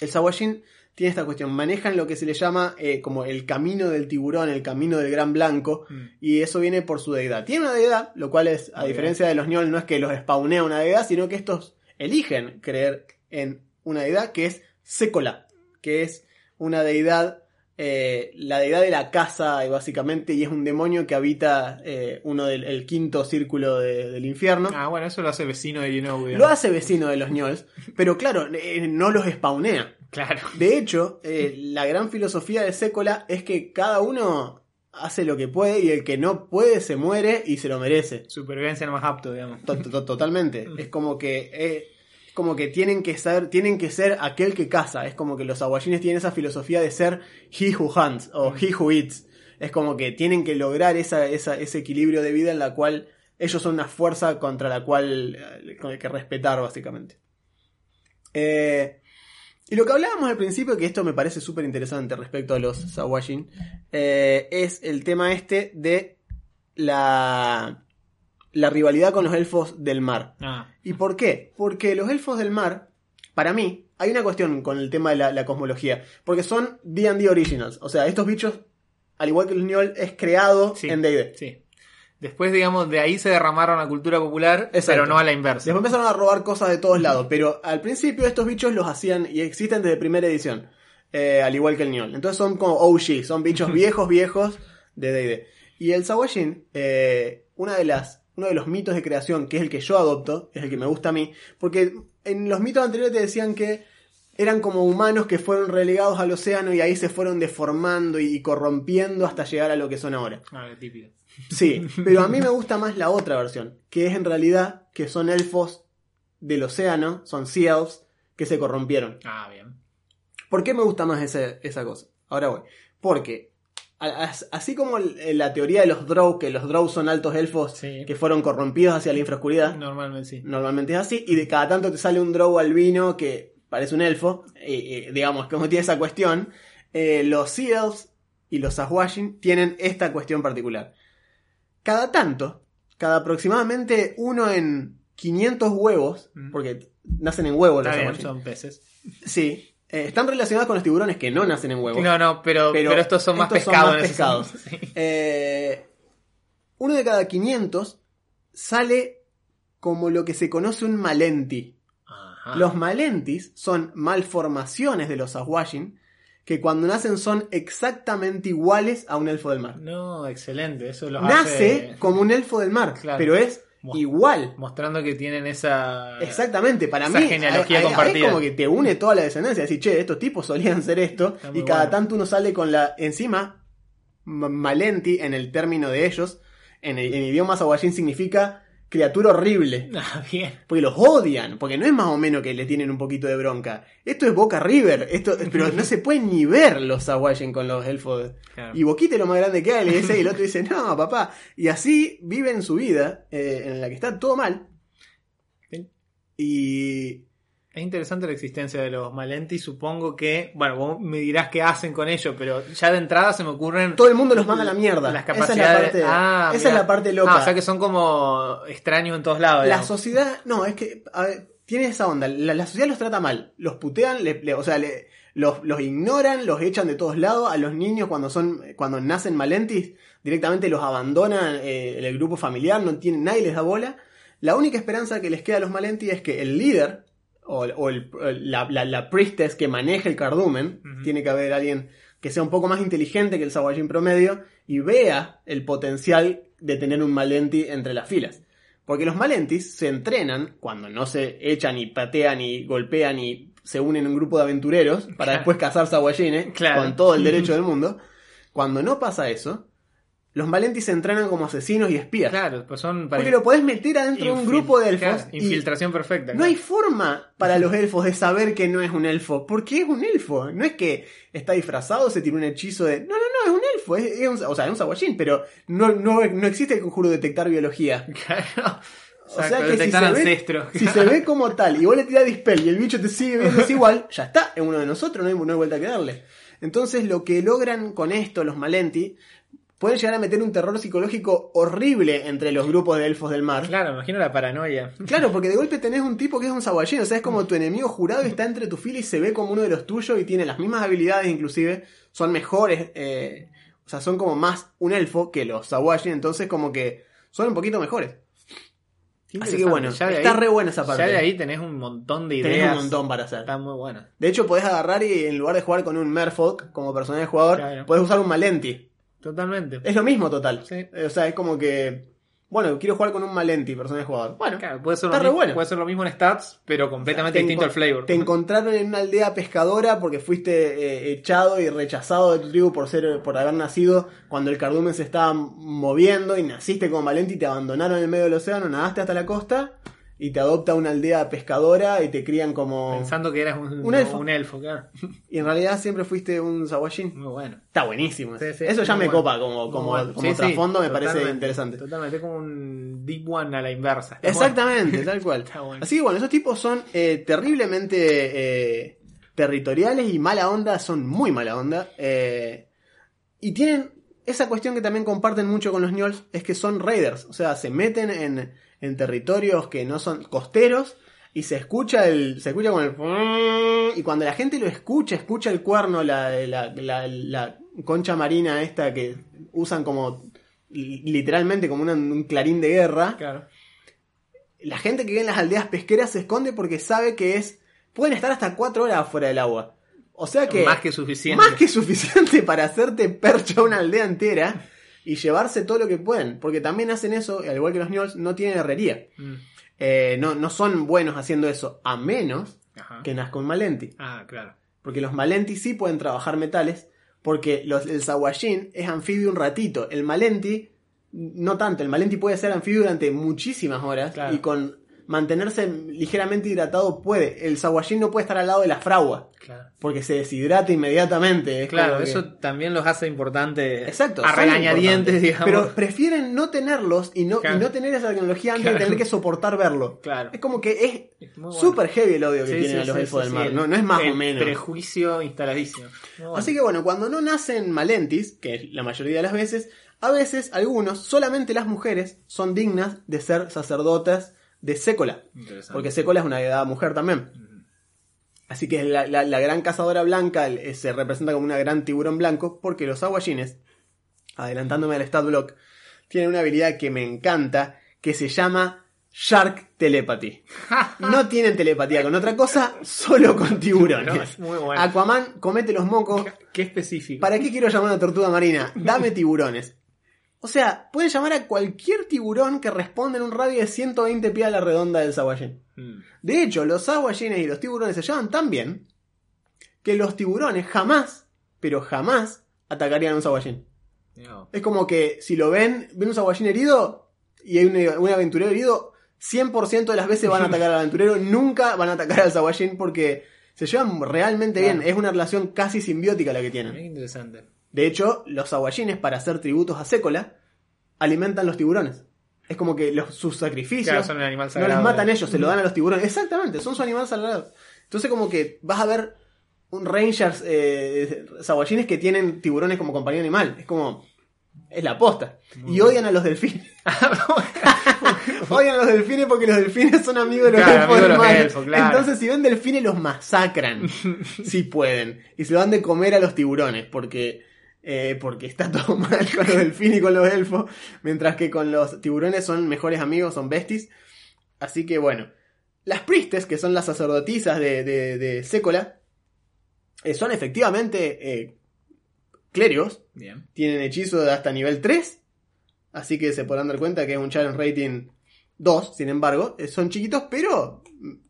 el Sawajin tiene esta cuestión. Manejan lo que se le llama eh, como el camino del tiburón, el camino del gran blanco, Mm. y eso viene por su deidad. Tiene una deidad, lo cual es, a diferencia de los Ñol, no es que los spawnea una deidad, sino que estos eligen creer en una deidad que es Sekola, que es una deidad, eh, la deidad de la casa, básicamente, y es un demonio que habita eh, uno del el quinto círculo de- del infierno. Ah, bueno, eso lo hace vecino de. Lo hace vecino de los Ñols, pero claro, eh, no los spawnea. Claro. De hecho, eh, la gran filosofía de Sécola es que cada uno hace lo que puede y el que no puede se muere y se lo merece. Supervivencia no más apto, digamos. To- to- totalmente. Es como que eh, es como que tienen que ser tienen que ser aquel que caza. Es como que los aguayines tienen esa filosofía de ser he who hunts o he who eats. Es como que tienen que lograr esa, esa- ese equilibrio de vida en la cual ellos son una fuerza contra la cual eh, hay que respetar básicamente. Eh, y lo que hablábamos al principio, que esto me parece súper interesante respecto a los Sawajin, eh, es el tema este de la, la rivalidad con los elfos del mar. Ah, ¿Y por qué? Porque los elfos del mar, para mí, hay una cuestión con el tema de la, la cosmología. Porque son D&D originals. O sea, estos bichos, al igual que el Niol, es creado sí. en D&D. Sí. Después, digamos, de ahí se derramaron a cultura popular, Exacto. pero no a la inversa. Después empezaron a robar cosas de todos lados, pero al principio estos bichos los hacían y existen desde primera edición, eh, al igual que el Niol. Entonces son como OG, son bichos viejos, viejos de D&D. Y el Sawajin, eh, una de las, uno de los mitos de creación, que es el que yo adopto, es el que me gusta a mí, porque en los mitos anteriores te decían que eran como humanos que fueron relegados al océano y ahí se fueron deformando y corrompiendo hasta llegar a lo que son ahora. Ah, típico. Sí, pero a mí me gusta más la otra versión, que es en realidad que son elfos del océano, son sea elves, que se corrompieron. Ah, bien. ¿Por qué me gusta más ese- esa cosa? Ahora voy. Porque, así como la teoría de los Drow, que los Drow son altos elfos Sí. que fueron corrompidos hacia la infraoscuridad, Normalmente sí. normalmente es así, y de cada tanto te sale un Drow albino que parece un elfo, eh, eh, digamos, como tiene esa cuestión, eh, los Sea Elves y los Aswashin tienen esta cuestión particular. Cada tanto, cada aproximadamente uno en 500 huevos, Mm. porque nacen en huevos los bien, son peces. Sí, eh, están relacionados con los tiburones que no nacen en huevos. No, no, pero, pero, estos son más estos pescados. más pescados. sí. Eh, uno de cada 500 sale como lo que se conoce un malenti. Ajá. Los malentis son malformaciones de los Aswashin que cuando nacen son exactamente iguales a un elfo del mar. No, excelente. Eso los Nace hace como un elfo del mar, Claro. pero es igual. mostrando que tienen esa. Exactamente, para Esa mí genealogía compartida. es como que te une toda la descendencia, decir, che, estos tipos solían ser esto, y cada bueno. tanto uno sale con la, encima, ma- malenti en el término de ellos, en, el, en idioma sawajin significa criatura horrible, Ah, bien. porque los odian, porque no es más o menos que le tienen un poquito de bronca, esto es Boca River, esto, pero no se pueden ni ver los sawajin con los elfos, Claro. y Boquita es lo más grande que hay, le dice, y el otro dice, no, papá. Y así viven su vida, eh, en la que está todo mal. Sí. Y Es interesante la existencia de los Malenti. Supongo que. Bueno, vos me dirás qué hacen con ellos, pero ya de entrada se me ocurren. todo el mundo los manda a la mierda. Las esa es capacidades. la parte, Ah, esa es la parte loca. Ah, o sea que son como extraños en todos lados. la digamos. sociedad, no, es que a ver, tiene esa onda. La, la sociedad los trata mal. Los putean, le- le- o sea, le- los, los ignoran, los echan de todos lados. A los niños cuando son cuando nacen malentis, directamente los abandonan eh, el grupo familiar, no tienen, nadie les da bola. La única esperanza que les queda a los malentis es que el líder, o, o el- la, la, la priestess que maneja el cardumen, tiene que haber alguien que sea un poco más inteligente que el Sawajin promedio y vea el potencial de tener un Malenti entre las filas. Porque los Malentis se entrenan cuando no se echan y patean y golpean y se unen en un grupo de aventureros para Claro. después cazar Sawajines Claro. con todo el derecho del mundo. Cuando no pasa eso, los Malentis se entrenan como asesinos y espías. Claro, pues son para Porque lo podés meter adentro de un grupo de elfos claro, infiltración perfecta. no hay forma para los elfos de saber que no es un elfo. Porque es un elfo. No es que está disfrazado, se tiró un hechizo de. No, no, no, es un elfo. Es, es un, o sea, es un pero no, no, no existe el conjuro de detectar biología. Claro. O sea que si se, ve, si se ve como tal y vos le tirás dispel y el bicho te sigue viendo es igual, ya está, es uno de nosotros, no hay, no hay vuelta que darle. Entonces lo que logran con esto los Malenti pueden llegar a meter un terror psicológico horrible entre los grupos de elfos del mar. Claro, me imagino la paranoia. Claro, porque de golpe tenés un tipo que es un saguayín, o sea, es como tu enemigo jurado y está entre tu fila y se ve como uno de los tuyos y tiene las mismas habilidades, inclusive son mejores, eh, o sea, son como más un elfo que los Sawajin, entonces como que son un poquito mejores. Así que bueno, Ya está ahí- re buena esa parte. Ya de ahí tenés un montón de Tenés ideas. un montón para hacer. Está muy buena. De hecho, podés agarrar y en lugar de jugar con un Merfolk como personaje de jugador, Claro. podés usar un Malenti. Totalmente. Es lo mismo total. Sí. O sea, es como que Bueno, quiero jugar con un Malenti, personaje jugador. Bueno, Claro, puede ser, está lo re mismo, bueno. puede ser lo mismo en stats, pero completamente Te distinto al flavor. Te encontraron en una aldea pescadora porque fuiste eh, echado y rechazado de tu tribu por ser por haber nacido cuando el cardumen se estaba moviendo y naciste como Valenti y te abandonaron en el medio del océano, nadaste hasta la costa y te adopta una aldea pescadora y te crían como Pensando que eras un, Un elfo. un elfo, claro. y en realidad siempre fuiste un Sawashin. Muy bueno. Está buenísimo. Sí, sí, Eso ya me bueno. copa como, como, bueno. como Sí, sí, trasfondo, me parece interesante. Totalmente, es como un Deep One a la inversa. Está Exactamente, tal cual. Está bueno. Así que bueno, esos tipos son eh, terriblemente eh, territoriales y mala onda, son muy mala onda. eh, y tienen esa cuestión que también comparten mucho con los Nyols, es que son raiders, o sea, se meten en, en territorios que no son costeros y se escucha el se escucha con el y cuando la gente lo escucha, escucha el cuerno, la, la, la- la concha marina esta que usan como li- literalmente como un clarín de guerra. Claro. la gente que vive en las aldeas pesqueras se esconde porque sabe que es. Pueden estar hasta cuatro horas afuera del agua. O sea que. Más que suficiente. más que suficiente para hacerte percha una aldea entera y llevarse todo lo que pueden. Porque también hacen eso, al igual que los Nyols, no tienen herrería. Mm. Eh, no, no son buenos haciendo eso, a menos Ajá. que nazca un Malenti. Ah, claro. Porque los Malenti sí pueden trabajar metales. Porque los, el Sawashin es anfibio un ratito. El Malenti, no tanto. El Malenti puede ser anfibio durante muchísimas horas. Claro. Y con mantenerse ligeramente hidratado puede. El Sawashin no puede estar al lado de la fragua. Claro. Porque se deshidrata inmediatamente. Es Claro, que- eso también los hace importantes. Exacto. A regañadientes, digamos. Pero prefieren no tenerlos y no, Claro. y no tener esa tecnología antes Claro. de tener que soportar verlo. Claro. Es como que es Es bueno. súper heavy el odio que Sí, tienen sí, a los sí, elfos del mar. No, no es más el o menos. Prejuicio instaladísimo. Bueno. Así que bueno, cuando no nacen malentis, que es la mayoría de las veces, a veces algunos, solamente las mujeres, son dignas de ser sacerdotas de Sécola. Porque Sécola es una edad mujer también. Así que la, la- la gran cazadora blanca eh, se representa como una gran tiburón blanco, porque los aguayines, adelantándome al stat block, tienen una habilidad que me encanta, que se llama Shark Telepathy. No tienen telepatía con otra cosa, solo con tiburones. Muy bueno. Aquaman comete los mocos. Qué específico. ¿Para qué quiero llamar a una tortuga marina? Dame tiburones. O sea, pueden llamar a cualquier tiburón que responda en un radio de 120 pies a la redonda del Sawajin. Mm. De hecho, los Sawajines y los tiburones se llevan tan bien que los tiburones jamás, pero jamás, atacarían a un. No. Es como que si lo ven, ven un Sawajin herido y hay un, un aventurero herido, 100% de las veces van a atacar al aventurero, nunca van a atacar al Sawajin porque se llevan realmente Claro. bien. Es una relación casi simbiótica la que tienen. Interesante. De hecho, los aguayines, para hacer tributos a Sécola, alimentan los tiburones. Es como que los, sus sacrificios Claro, son el animal no les matan ellos, se lo dan a los tiburones. Exactamente, son su animal sagrado. Entonces, como que vas a ver un Rangers eh, saguayines que tienen tiburones como compañía animal. Es como. Es la posta. y odian a los delfines. odian a los delfines porque los delfines son amigos de los Claro, elfos de los elfos, claro. Entonces, si ven delfines, los masacran. si pueden. Y se lo dan de comer a los tiburones. Porque. Eh, porque está todo mal con los delfines y con los elfos. Mientras que con los tiburones son mejores amigos, son besties. Así que bueno. Las priestes, que son las sacerdotisas de, de, de Sécola, eh, son efectivamente eh, clérigos. Bien. Tienen hechizo de hasta nivel 3. Así que se podrán dar cuenta que es un challenge rating 2, sin embargo. Eh, son chiquitos, pero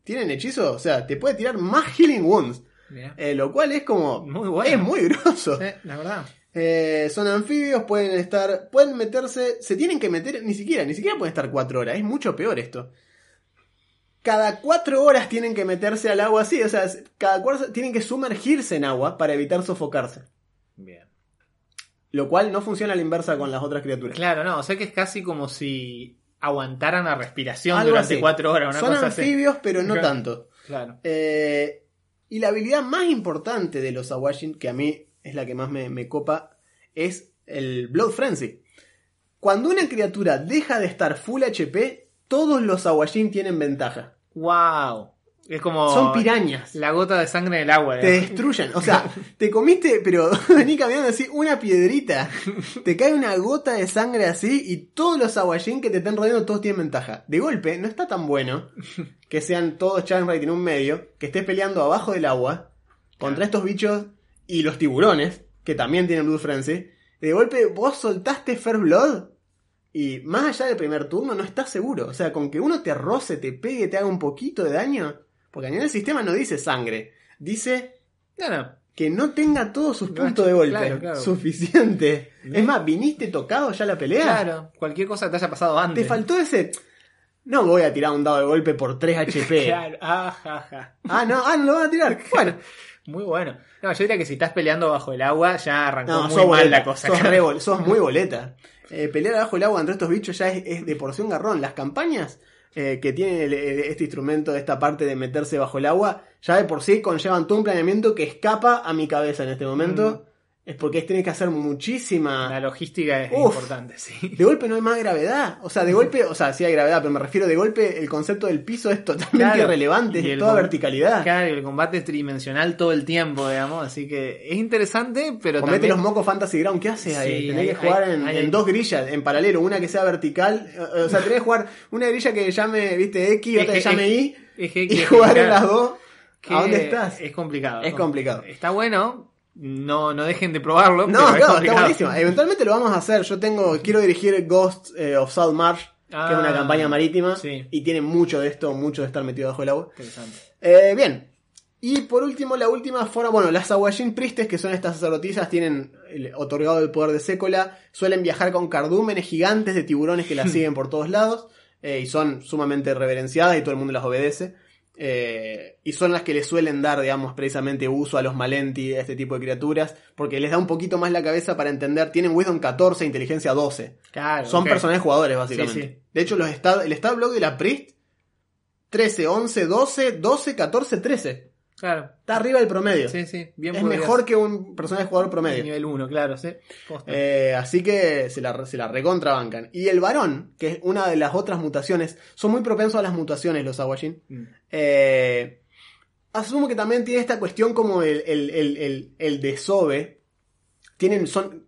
tienen hechizo. O sea, te puede tirar más healing wounds. Eh, lo cual es como... Muy bueno. Es muy grosso. Sí, la verdad. Eh, son anfibios, pueden estar... Pueden meterse... Se tienen que meter... Ni siquiera, ni siquiera pueden estar 4 horas. Es mucho peor esto. Cada 4 horas tienen que meterse al agua así. O sea, cada 4 tienen que sumergirse en agua para evitar sofocarse. Bien. Lo cual no funciona a la inversa con las otras criaturas. Claro, no, o sea que es casi como si aguantaran la respiración Algo durante así. cuatro horas, una Son cosa así. anfibios, pero no Claro. tanto. Claro. Eh, y la habilidad más importante de los Awashin, que a mí es la que más me, me copa, es el Blood Frenzy. Cuando una criatura deja de estar full HP, todos los Awashin tienen ventaja. Wow. Es como Son pirañas. la gota de sangre del agua. Te destruyen. O sea, te comiste, pero vení caminando así, una piedrita. Te cae una gota de sangre así y todos los Awashin que te están rodeando todos tienen ventaja. De golpe, no está tan bueno que sean todos challenge rating un medio, que estés peleando abajo del agua contra estos bichos y los tiburones, que también tienen Blood Frenzy. De golpe, vos soltaste First Blood Y más allá del primer turno no estás seguro. O sea, con que uno te roce, te pegue, te haga un poquito de daño. Porque a nivel sistema no dice sangre. Dice Claro. que no tenga todos sus puntos de golpe. claro, claro. Suficiente. Es más, viniste tocado ya la pelea. Claro. Cualquier cosa que te haya pasado antes. Te faltó ese. No voy a tirar un dado de golpe por 3 HP. Claro. Ajá, ajá. Ah, no, ah, no lo van a tirar. Bueno, Muy bueno. No, yo diría que si estás peleando bajo el agua, ya arrancó no, muy mal boleta, la cosa. Sos, re bol- sos muy boleta. Eh, pelear abajo del agua entre estos bichos ya es, es de porción garrón. Las campañas eh, que tienen el- el- este instrumento, esta parte de meterse bajo el agua, ya de por sí conllevan todo un planeamiento que escapa a mi cabeza en este momento. Es porque tienes que hacer muchísima. La logística es Uf. importante, sí. De golpe no hay más gravedad. O sea, de golpe, o sea, sí hay gravedad, pero me refiero de golpe, el concepto del piso es totalmente Claro. irrelevante, Y es toda verticalidad. Claro, el combate es tridimensional todo el tiempo, digamos. Así que es interesante, pero Comete también... los mocos Fantasy Ground, ¿qué haces ahí? Sí, tenés hay- que jugar hay- en, hay- en dos grillas, en paralelo, una que sea vertical, o sea, tenés que jugar una grilla que llame, viste, X, otra que llame Y, y jugar en las dos. ¿A dónde estás? Es complicado. Es complicado. Está bueno, no, no dejen de probarlo. No, pero es claro, está buenísimo. Eventualmente lo vamos a hacer. Yo tengo, quiero dirigir Ghost eh, of Saltmarsh, que es una Ah, campaña marítima, sí. y tiene mucho de esto, mucho de estar metido bajo el agua. Interesante. Eh, bien. Y por último, la última forma, bueno, las Awajin Priestes, que son estas sacerdotisas, tienen el- otorgado el poder de Sécola, suelen viajar con cardúmenes gigantes de tiburones que las siguen por todos lados, eh, y son sumamente reverenciadas y todo el mundo las obedece. Eh, y son las que le suelen dar, digamos, precisamente uso a los Malenti, a este tipo de criaturas, porque les da un poquito más la cabeza para entender. Tienen Wisdom 14, Inteligencia 12. Claro, Son ok. personajes jugadores, básicamente. Sí, sí. De hecho, los stat- el stat block de la Priest, 13, 11, 12, 12, 14, 13. Claro. Está arriba del promedio. Sí, sí. Bien es podrías- mejor que un personaje jugador promedio. Nivel 1, claro, sí. Eh, así que se la, se la recontrabancan. Y el varón, que es una de las otras mutaciones, son muy propensos a las mutaciones los Awajin. Mm. Eh, asumo que también tiene esta cuestión como el, el, el, el, el desove. Tienen, son,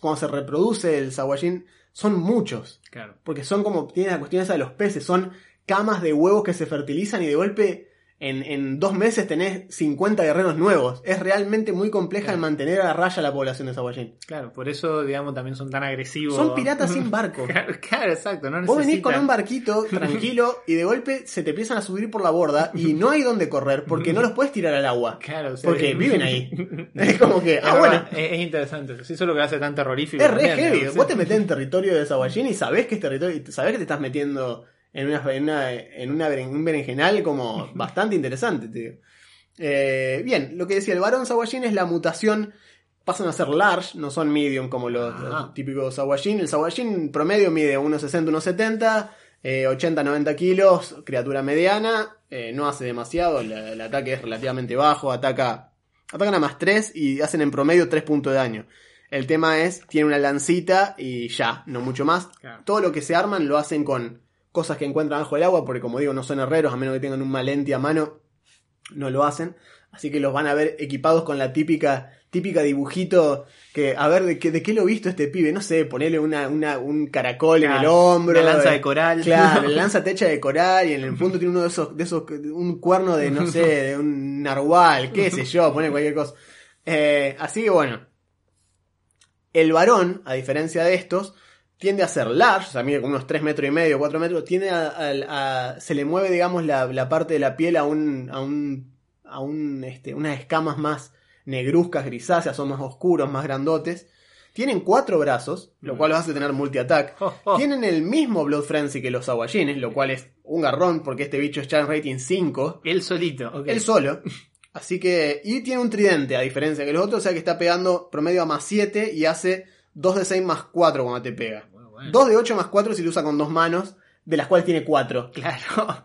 cuando se reproduce el Sawajin, son muchos. Claro. Porque son como, tiene la cuestión esa de los peces, son camas de huevos que se fertilizan y de golpe en, en dos meses tenés 50 guerreros nuevos. Es realmente muy compleja el mantener a raya la población de Sawajin. Claro, por eso, digamos, también son tan agresivos. Son piratas sin barco. Claro, claro, exacto. No Vos venís con un barquito tranquilo y de golpe se te empiezan a subir por la borda y no hay donde correr porque no los puedes tirar al agua. Claro, o sea, Porque es- viven ahí. Es como que, ah, bueno, es, es interesante. eso. Es lo que hace tan terrorífico. es re heavy. Vos te metés en territorio de Sawajin y sabés que es territorio, y sabés que te estás metiendo en una, en una, en una un berenjenal como bastante interesante, te digo. Eh, bien, lo que decía, el varón Sawajin es la mutación, pasan a ser large, no son medium como los, los Ah. típicos Sawajin. El Sawajin promedio mide 1,60, 1,70, eh, 80, 90 kilos, criatura mediana, eh, no hace demasiado, la- el ataque es relativamente bajo, ataca, atacan a más 3 y hacen en promedio 3 puntos de daño. El tema es, tiene una lancita y ya, no mucho más. Claro. Todo lo que se arman lo hacen con cosas que encuentran bajo el agua, porque como digo, no son herreros, a menos que tengan un malenti a mano, no lo hacen. Así que los van a ver equipados con la típica, típica dibujito que, a ver, ¿de qué, de qué lo he visto este pibe? No sé, ponerle una, una, un caracol en el hombro. una lanza eh, de coral. Claro, la lanza techa de coral y en el punto tiene uno de esos, de esos, un cuerno de, no sé, de un narwhal, qué sé yo, poner cualquier cosa. Eh, así que bueno. El varón, a diferencia de estos, tiende a ser large, o sea, mide como unos 3 metros y medio, 4 metros, tiende a, a- a- se le mueve, digamos, la, la parte de la piel a un, a un, a un, este, unas escamas más negruzcas, grisáceas, son más oscuros, más grandotes. Tienen cuatro brazos, lo cual los hace tener multi-attack. Oh, oh. Tienen el mismo Blood Frenzy que los aguayines, lo cual es un garrón porque este bicho es challenge rating 5. Él solito. ok. Él solo. Así que. Y tiene un tridente, a diferencia que los otros, o sea que está pegando promedio a más 7 y hace 2 de 6 más 4 cuando te pega. Bueno. 2 de 8 más 4 si lo usa con dos manos, de las cuales tiene 4. Claro.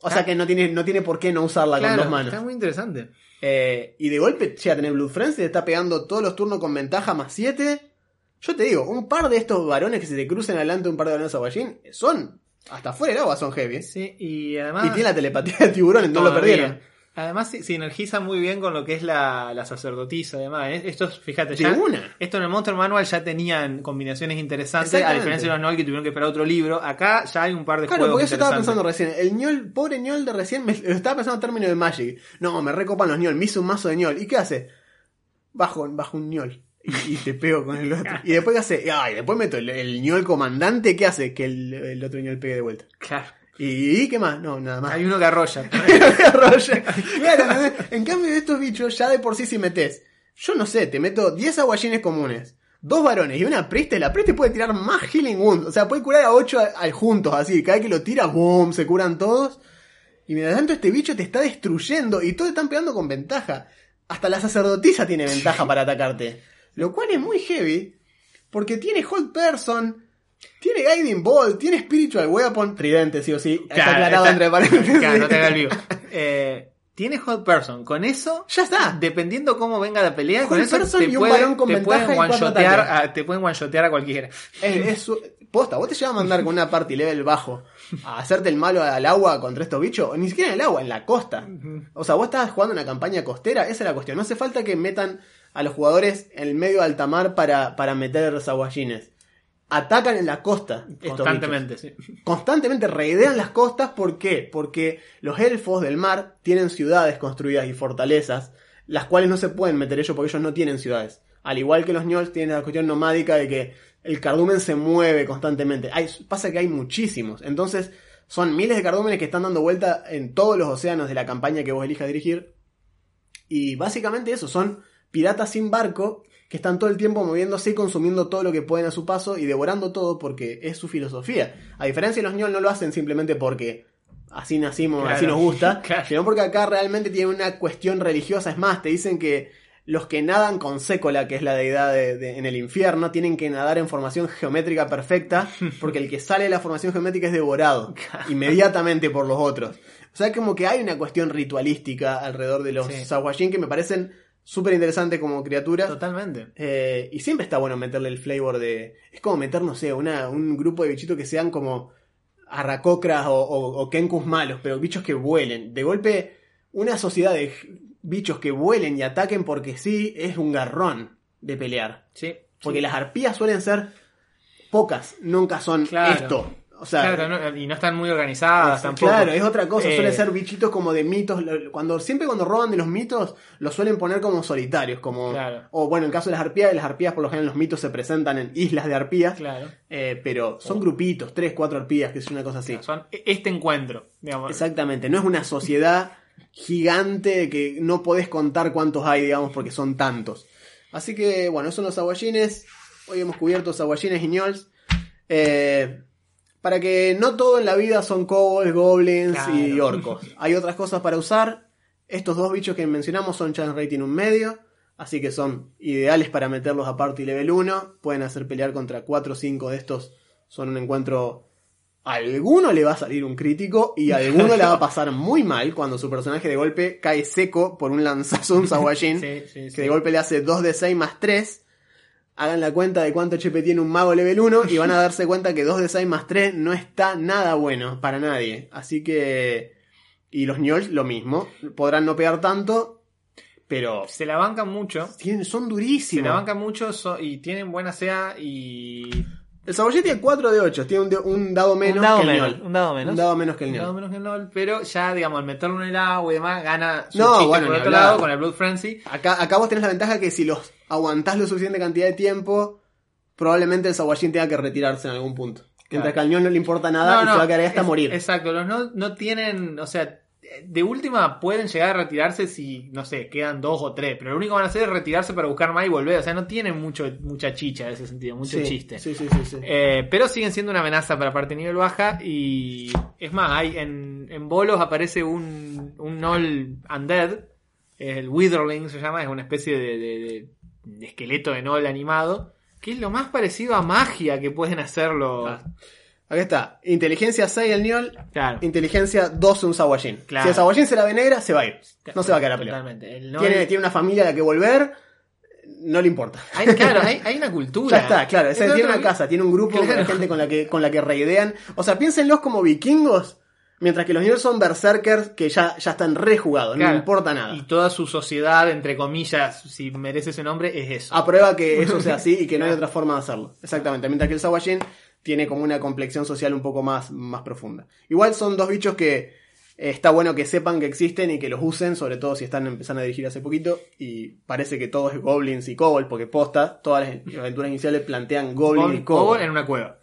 O sea que no tiene, no tiene por qué no usarla Claro, con dos manos. Está muy interesante. Eh, y de golpe llega a tener Blood Frenzy, te está pegando todos los turnos con ventaja más 7. Yo te digo, un par de estos varones que se te crucen adelante, un par de varones aguayín, son. Hasta fuera del agua son heavy. Sí, y además. Y tiene la telepatía de tiburón, no lo perdieron. Además, si- sinergiza muy bien con lo que es la, la sacerdotisa, además. ¿eh? Estos, fíjate, De ya. una. Esto en el Monster Manual ya tenían combinaciones interesantes, a diferencia de los Noel que tuvieron que esperar otro libro. Acá ya hay un par de Claro, juegos porque eso estaba pensando recién. El ñol, pobre ñol de recién, me, lo estaba pensando en términos de Magic. No, me recopan los ñol, me hizo un mazo de ñol. ¿Y qué hace? Bajo, bajo un ñol. y, y te pego con el otro. Y después, ¿qué hace? Ay, después meto el, el ñol comandante, ¿qué hace? Que el, el otro ñol pegue de vuelta. Claro. ¿Y, qué más? No, nada más. Hay uno que arrolla. Arrolla. Claro, en cambio de estos bichos, ya de por sí si metes, yo no sé, te meto 10 aguayines comunes, dos varones y una preste, la preste puede tirar más healing wounds, o sea, puede curar a 8 juntos, así, cada vez que lo tira, boom, se curan todos. Y mientras tanto este bicho te está destruyendo y todos están pegando con ventaja. Hasta la sacerdotisa tiene ventaja para atacarte. Lo cual es muy heavy, porque tiene Hold Person, tiene Guiding Ball, tiene Spiritual Weapon, tridente sí o sí, está Claro, aclarado está- entre paréntesis. Claro, no te hagas el vivo. Eh, tiene Hot Person. Con eso, Ya está. dependiendo cómo venga la pelea, Hot con eso person te, y un puede- con te pueden one-shotear ataques. a, te pueden one-shotear a cualquiera. Es, es su- posta, vos te llevas a mandar con una party level bajo a hacerte el malo al agua contra estos bichos, o ni siquiera en el agua, en la costa. O sea, vos estás jugando una campaña costera, esa es la cuestión. No hace falta que metan a los jugadores en el medio de alta mar para, para meter saguayines. Atacan en la costa. Constantemente, sí. Constantemente reidean las costas. ¿Por qué? Porque los elfos del mar tienen ciudades construidas y fortalezas, las cuales no se pueden meter ellos porque ellos no tienen ciudades. Al igual que los ñols tienen la cuestión nomádica de que el cardumen se mueve constantemente. Hay, pasa que hay muchísimos. Entonces, son miles de cardúmenes que están dando vuelta en todos los océanos de la campaña que vos elijas dirigir. Y básicamente eso, son piratas sin barco que están todo el tiempo moviéndose y consumiendo todo lo que pueden a su paso y devorando todo porque es su filosofía. A diferencia de los ñol no lo hacen simplemente porque así nacimos, Claro. así nos gusta, Claro. sino porque acá realmente tiene una cuestión religiosa. Es más, te dicen que los que nadan con Sécola, que es la deidad de- de- en el infierno, tienen que nadar en formación geométrica perfecta, porque el que sale de la formación geométrica es devorado inmediatamente por los otros. O sea, como que hay una cuestión ritualística alrededor de los Sí. Que me parecen súper interesantes como criaturas. Totalmente. Eh, y siempre está bueno meterle el flavor de. Es como meter, no sé, una, un grupo de bichitos que sean como arracocras o, o, o kenkus malos, pero bichos que vuelen. De golpe, una sociedad de bichos que vuelen y ataquen porque sí es un garrón de pelear. Sí. Porque las arpías suelen ser pocas, nunca son Claro. esto. O sea, Claro, no- y no están muy organizadas es- tampoco. Claro, es otra cosa. Eh, Suelen ser bichitos como de mitos. Cuando, siempre cuando roban de los mitos, los suelen poner como solitarios. Como, Claro. O bueno, en el caso de las arpías, las arpías por lo general los mitos se presentan en islas de arpías. Claro. eh, pero son grupitos, tres, cuatro arpías, que es una cosa así. Son este encuentro, digamos. Exactamente, no es una sociedad gigante que no podés contar cuántos hay, digamos, porque son tantos. Así que, bueno, esos son los aguayines. Hoy hemos cubierto aguayines y ñols. Eh, para que no todo en la vida son kobolds, goblins y orcos. Hay otras cosas para usar. Estos dos bichos que mencionamos son chance rating un medio. Así que son ideales para meterlos a party level 1. Pueden hacer pelear contra 4 o 5 de estos. Son un encuentro a alguno le va a salir un crítico y a alguno le va a pasar muy mal cuando su personaje de golpe cae seco por un lanzazo de un Sawajin. Sí, sí, que de golpe le hace 2 de 6 más 3. Hagan la cuenta de cuánto HP tiene un mago level 1 y van a darse cuenta que 2 de 6 más 3 no está nada bueno para nadie. Así que... Y los Nyols lo mismo. Podrán no pegar tanto, pero... Se la bancan mucho. tienen- son Se durísimos. la bancan mucho so- y tienen buena sea y. El Sawajin tiene 4 de 8. Tiene un, de- un dado menos un dado que el menos. Nyol. Un dado menos. Un dado menos que el Un Nyol. dado menos que el LOL, pero ya, digamos, al meterlo en el agua y demás, gana su No, chiste bueno, por otro lado con el Blood Frenzy. Acá, acá vos tenés la ventaja que si los aguantás lo suficiente cantidad de tiempo, probablemente el Sawajin tenga que retirarse en algún punto. Mientras que al Nyol no le importa nada No, y no, se va a quedar ahí hasta es- morir. Exacto, los no, no tienen, o sea, de última pueden llegar a retirarse si, no sé, quedan dos o tres, pero lo único que van a hacer es retirarse para buscar más y volver, o sea, no tienen mucho, mucha chicha en ese sentido, mucho sí, chiste. Sí, sí, sí. sí. Eh, pero siguen siendo una amenaza para parte nivel baja y es más, hay en, en bolos aparece un, un Null Undead, el Witherling se llama, es una especie de, de- de- de esqueleto de Null animado, que es lo más parecido a magia que pueden hacerlo. Ah. Acá está. Inteligencia 6 el Nyol. Claro. Inteligencia 12 un Sawajin. Claro. Si el Sawajin se la ve negra, se va a ir. No se va a quedar a pelear. Totalmente. El Null- Tiene, tiene una familia a la que volver, no le importa. Hay, claro, hay, hay una cultura. Ya está, claro. Es tiene una casa, tiene un grupo Claro. de gente con la que, con la que reidean. O sea, piénsenlos como vikingos, mientras que los Nyol son berserkers que ya, ya están rejugados, no Claro. le importa nada. Y toda su sociedad, entre comillas, si merece ese nombre, es eso. aprueba que eso sea así y que no hay otra forma de hacerlo. Exactamente. Mientras que el Sawajin tiene como una complexión social un poco más, más profunda. Igual son dos bichos que está bueno que sepan que existen y que los usen, sobre todo si están empezando a dirigir hace poquito. Y parece que todo es goblins y kobold, porque posta, todas las aventuras iniciales plantean goblins y kobold. Kobold en una cueva.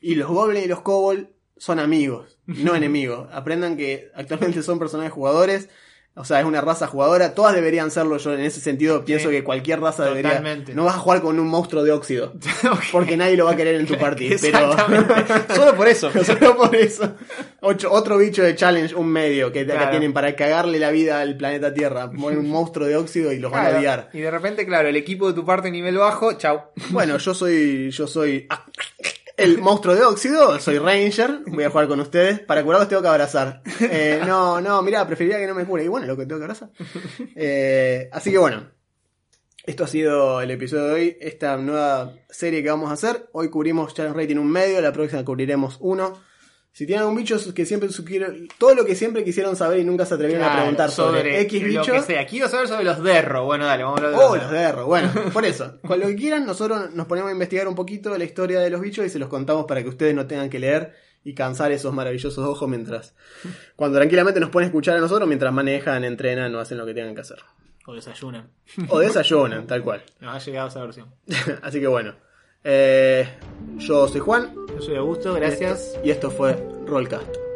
Y los goblins y los kobold son amigos, no enemigos. Aprendan que actualmente son personajes jugadores. O sea, es una raza jugadora. Todas deberían serlo. Yo en ese sentido pienso Sí, que cualquier raza totalmente. debería. No vas a jugar con un monstruo de óxido. Porque nadie lo va a querer en tu party. Pero. Solo por eso. Solo por eso. Ocho- otro bicho de challenge, un medio, que, que Claro. tienen para cagarle la vida al planeta Tierra. Ponen un monstruo de óxido y los van a odiar. Y de repente, claro, el equipo de tu parte nivel bajo, chau. Bueno, yo soy. Yo soy. El monstruo de óxido, soy Ranger, voy a jugar con ustedes. Para curarlos tengo que abrazar. Eh, no, no, mira, preferiría que no me cure. Y bueno, lo que tengo que abrazar. Eh, así que bueno, esto ha sido el episodio de hoy, esta nueva serie que vamos a hacer. Hoy cubrimos Challenge Rating un medio, la próxima cubriremos uno. Si tienen algún bicho que siempre supieron, todo lo que siempre quisieron saber y nunca se atrevieron a preguntar sobre, X lo bicho. que sea. Quiero saber sobre los derro. Bueno, dale, vamos a hablar de Oh, los derro. Bueno, por eso. Con lo que quieran, nosotros nos ponemos a investigar un poquito la historia de los bichos y se los contamos para que ustedes no tengan que leer y cansar esos maravillosos ojos mientras. Cuando tranquilamente nos ponen a escuchar a nosotros mientras manejan, entrenan o hacen lo que tengan que hacer. O desayunan. O desayunan, tal cual. Nos ha llegado esa versión. Así que bueno. Eh, yo soy Juan Yo soy Augusto, gracias. y esto fue Rollcast.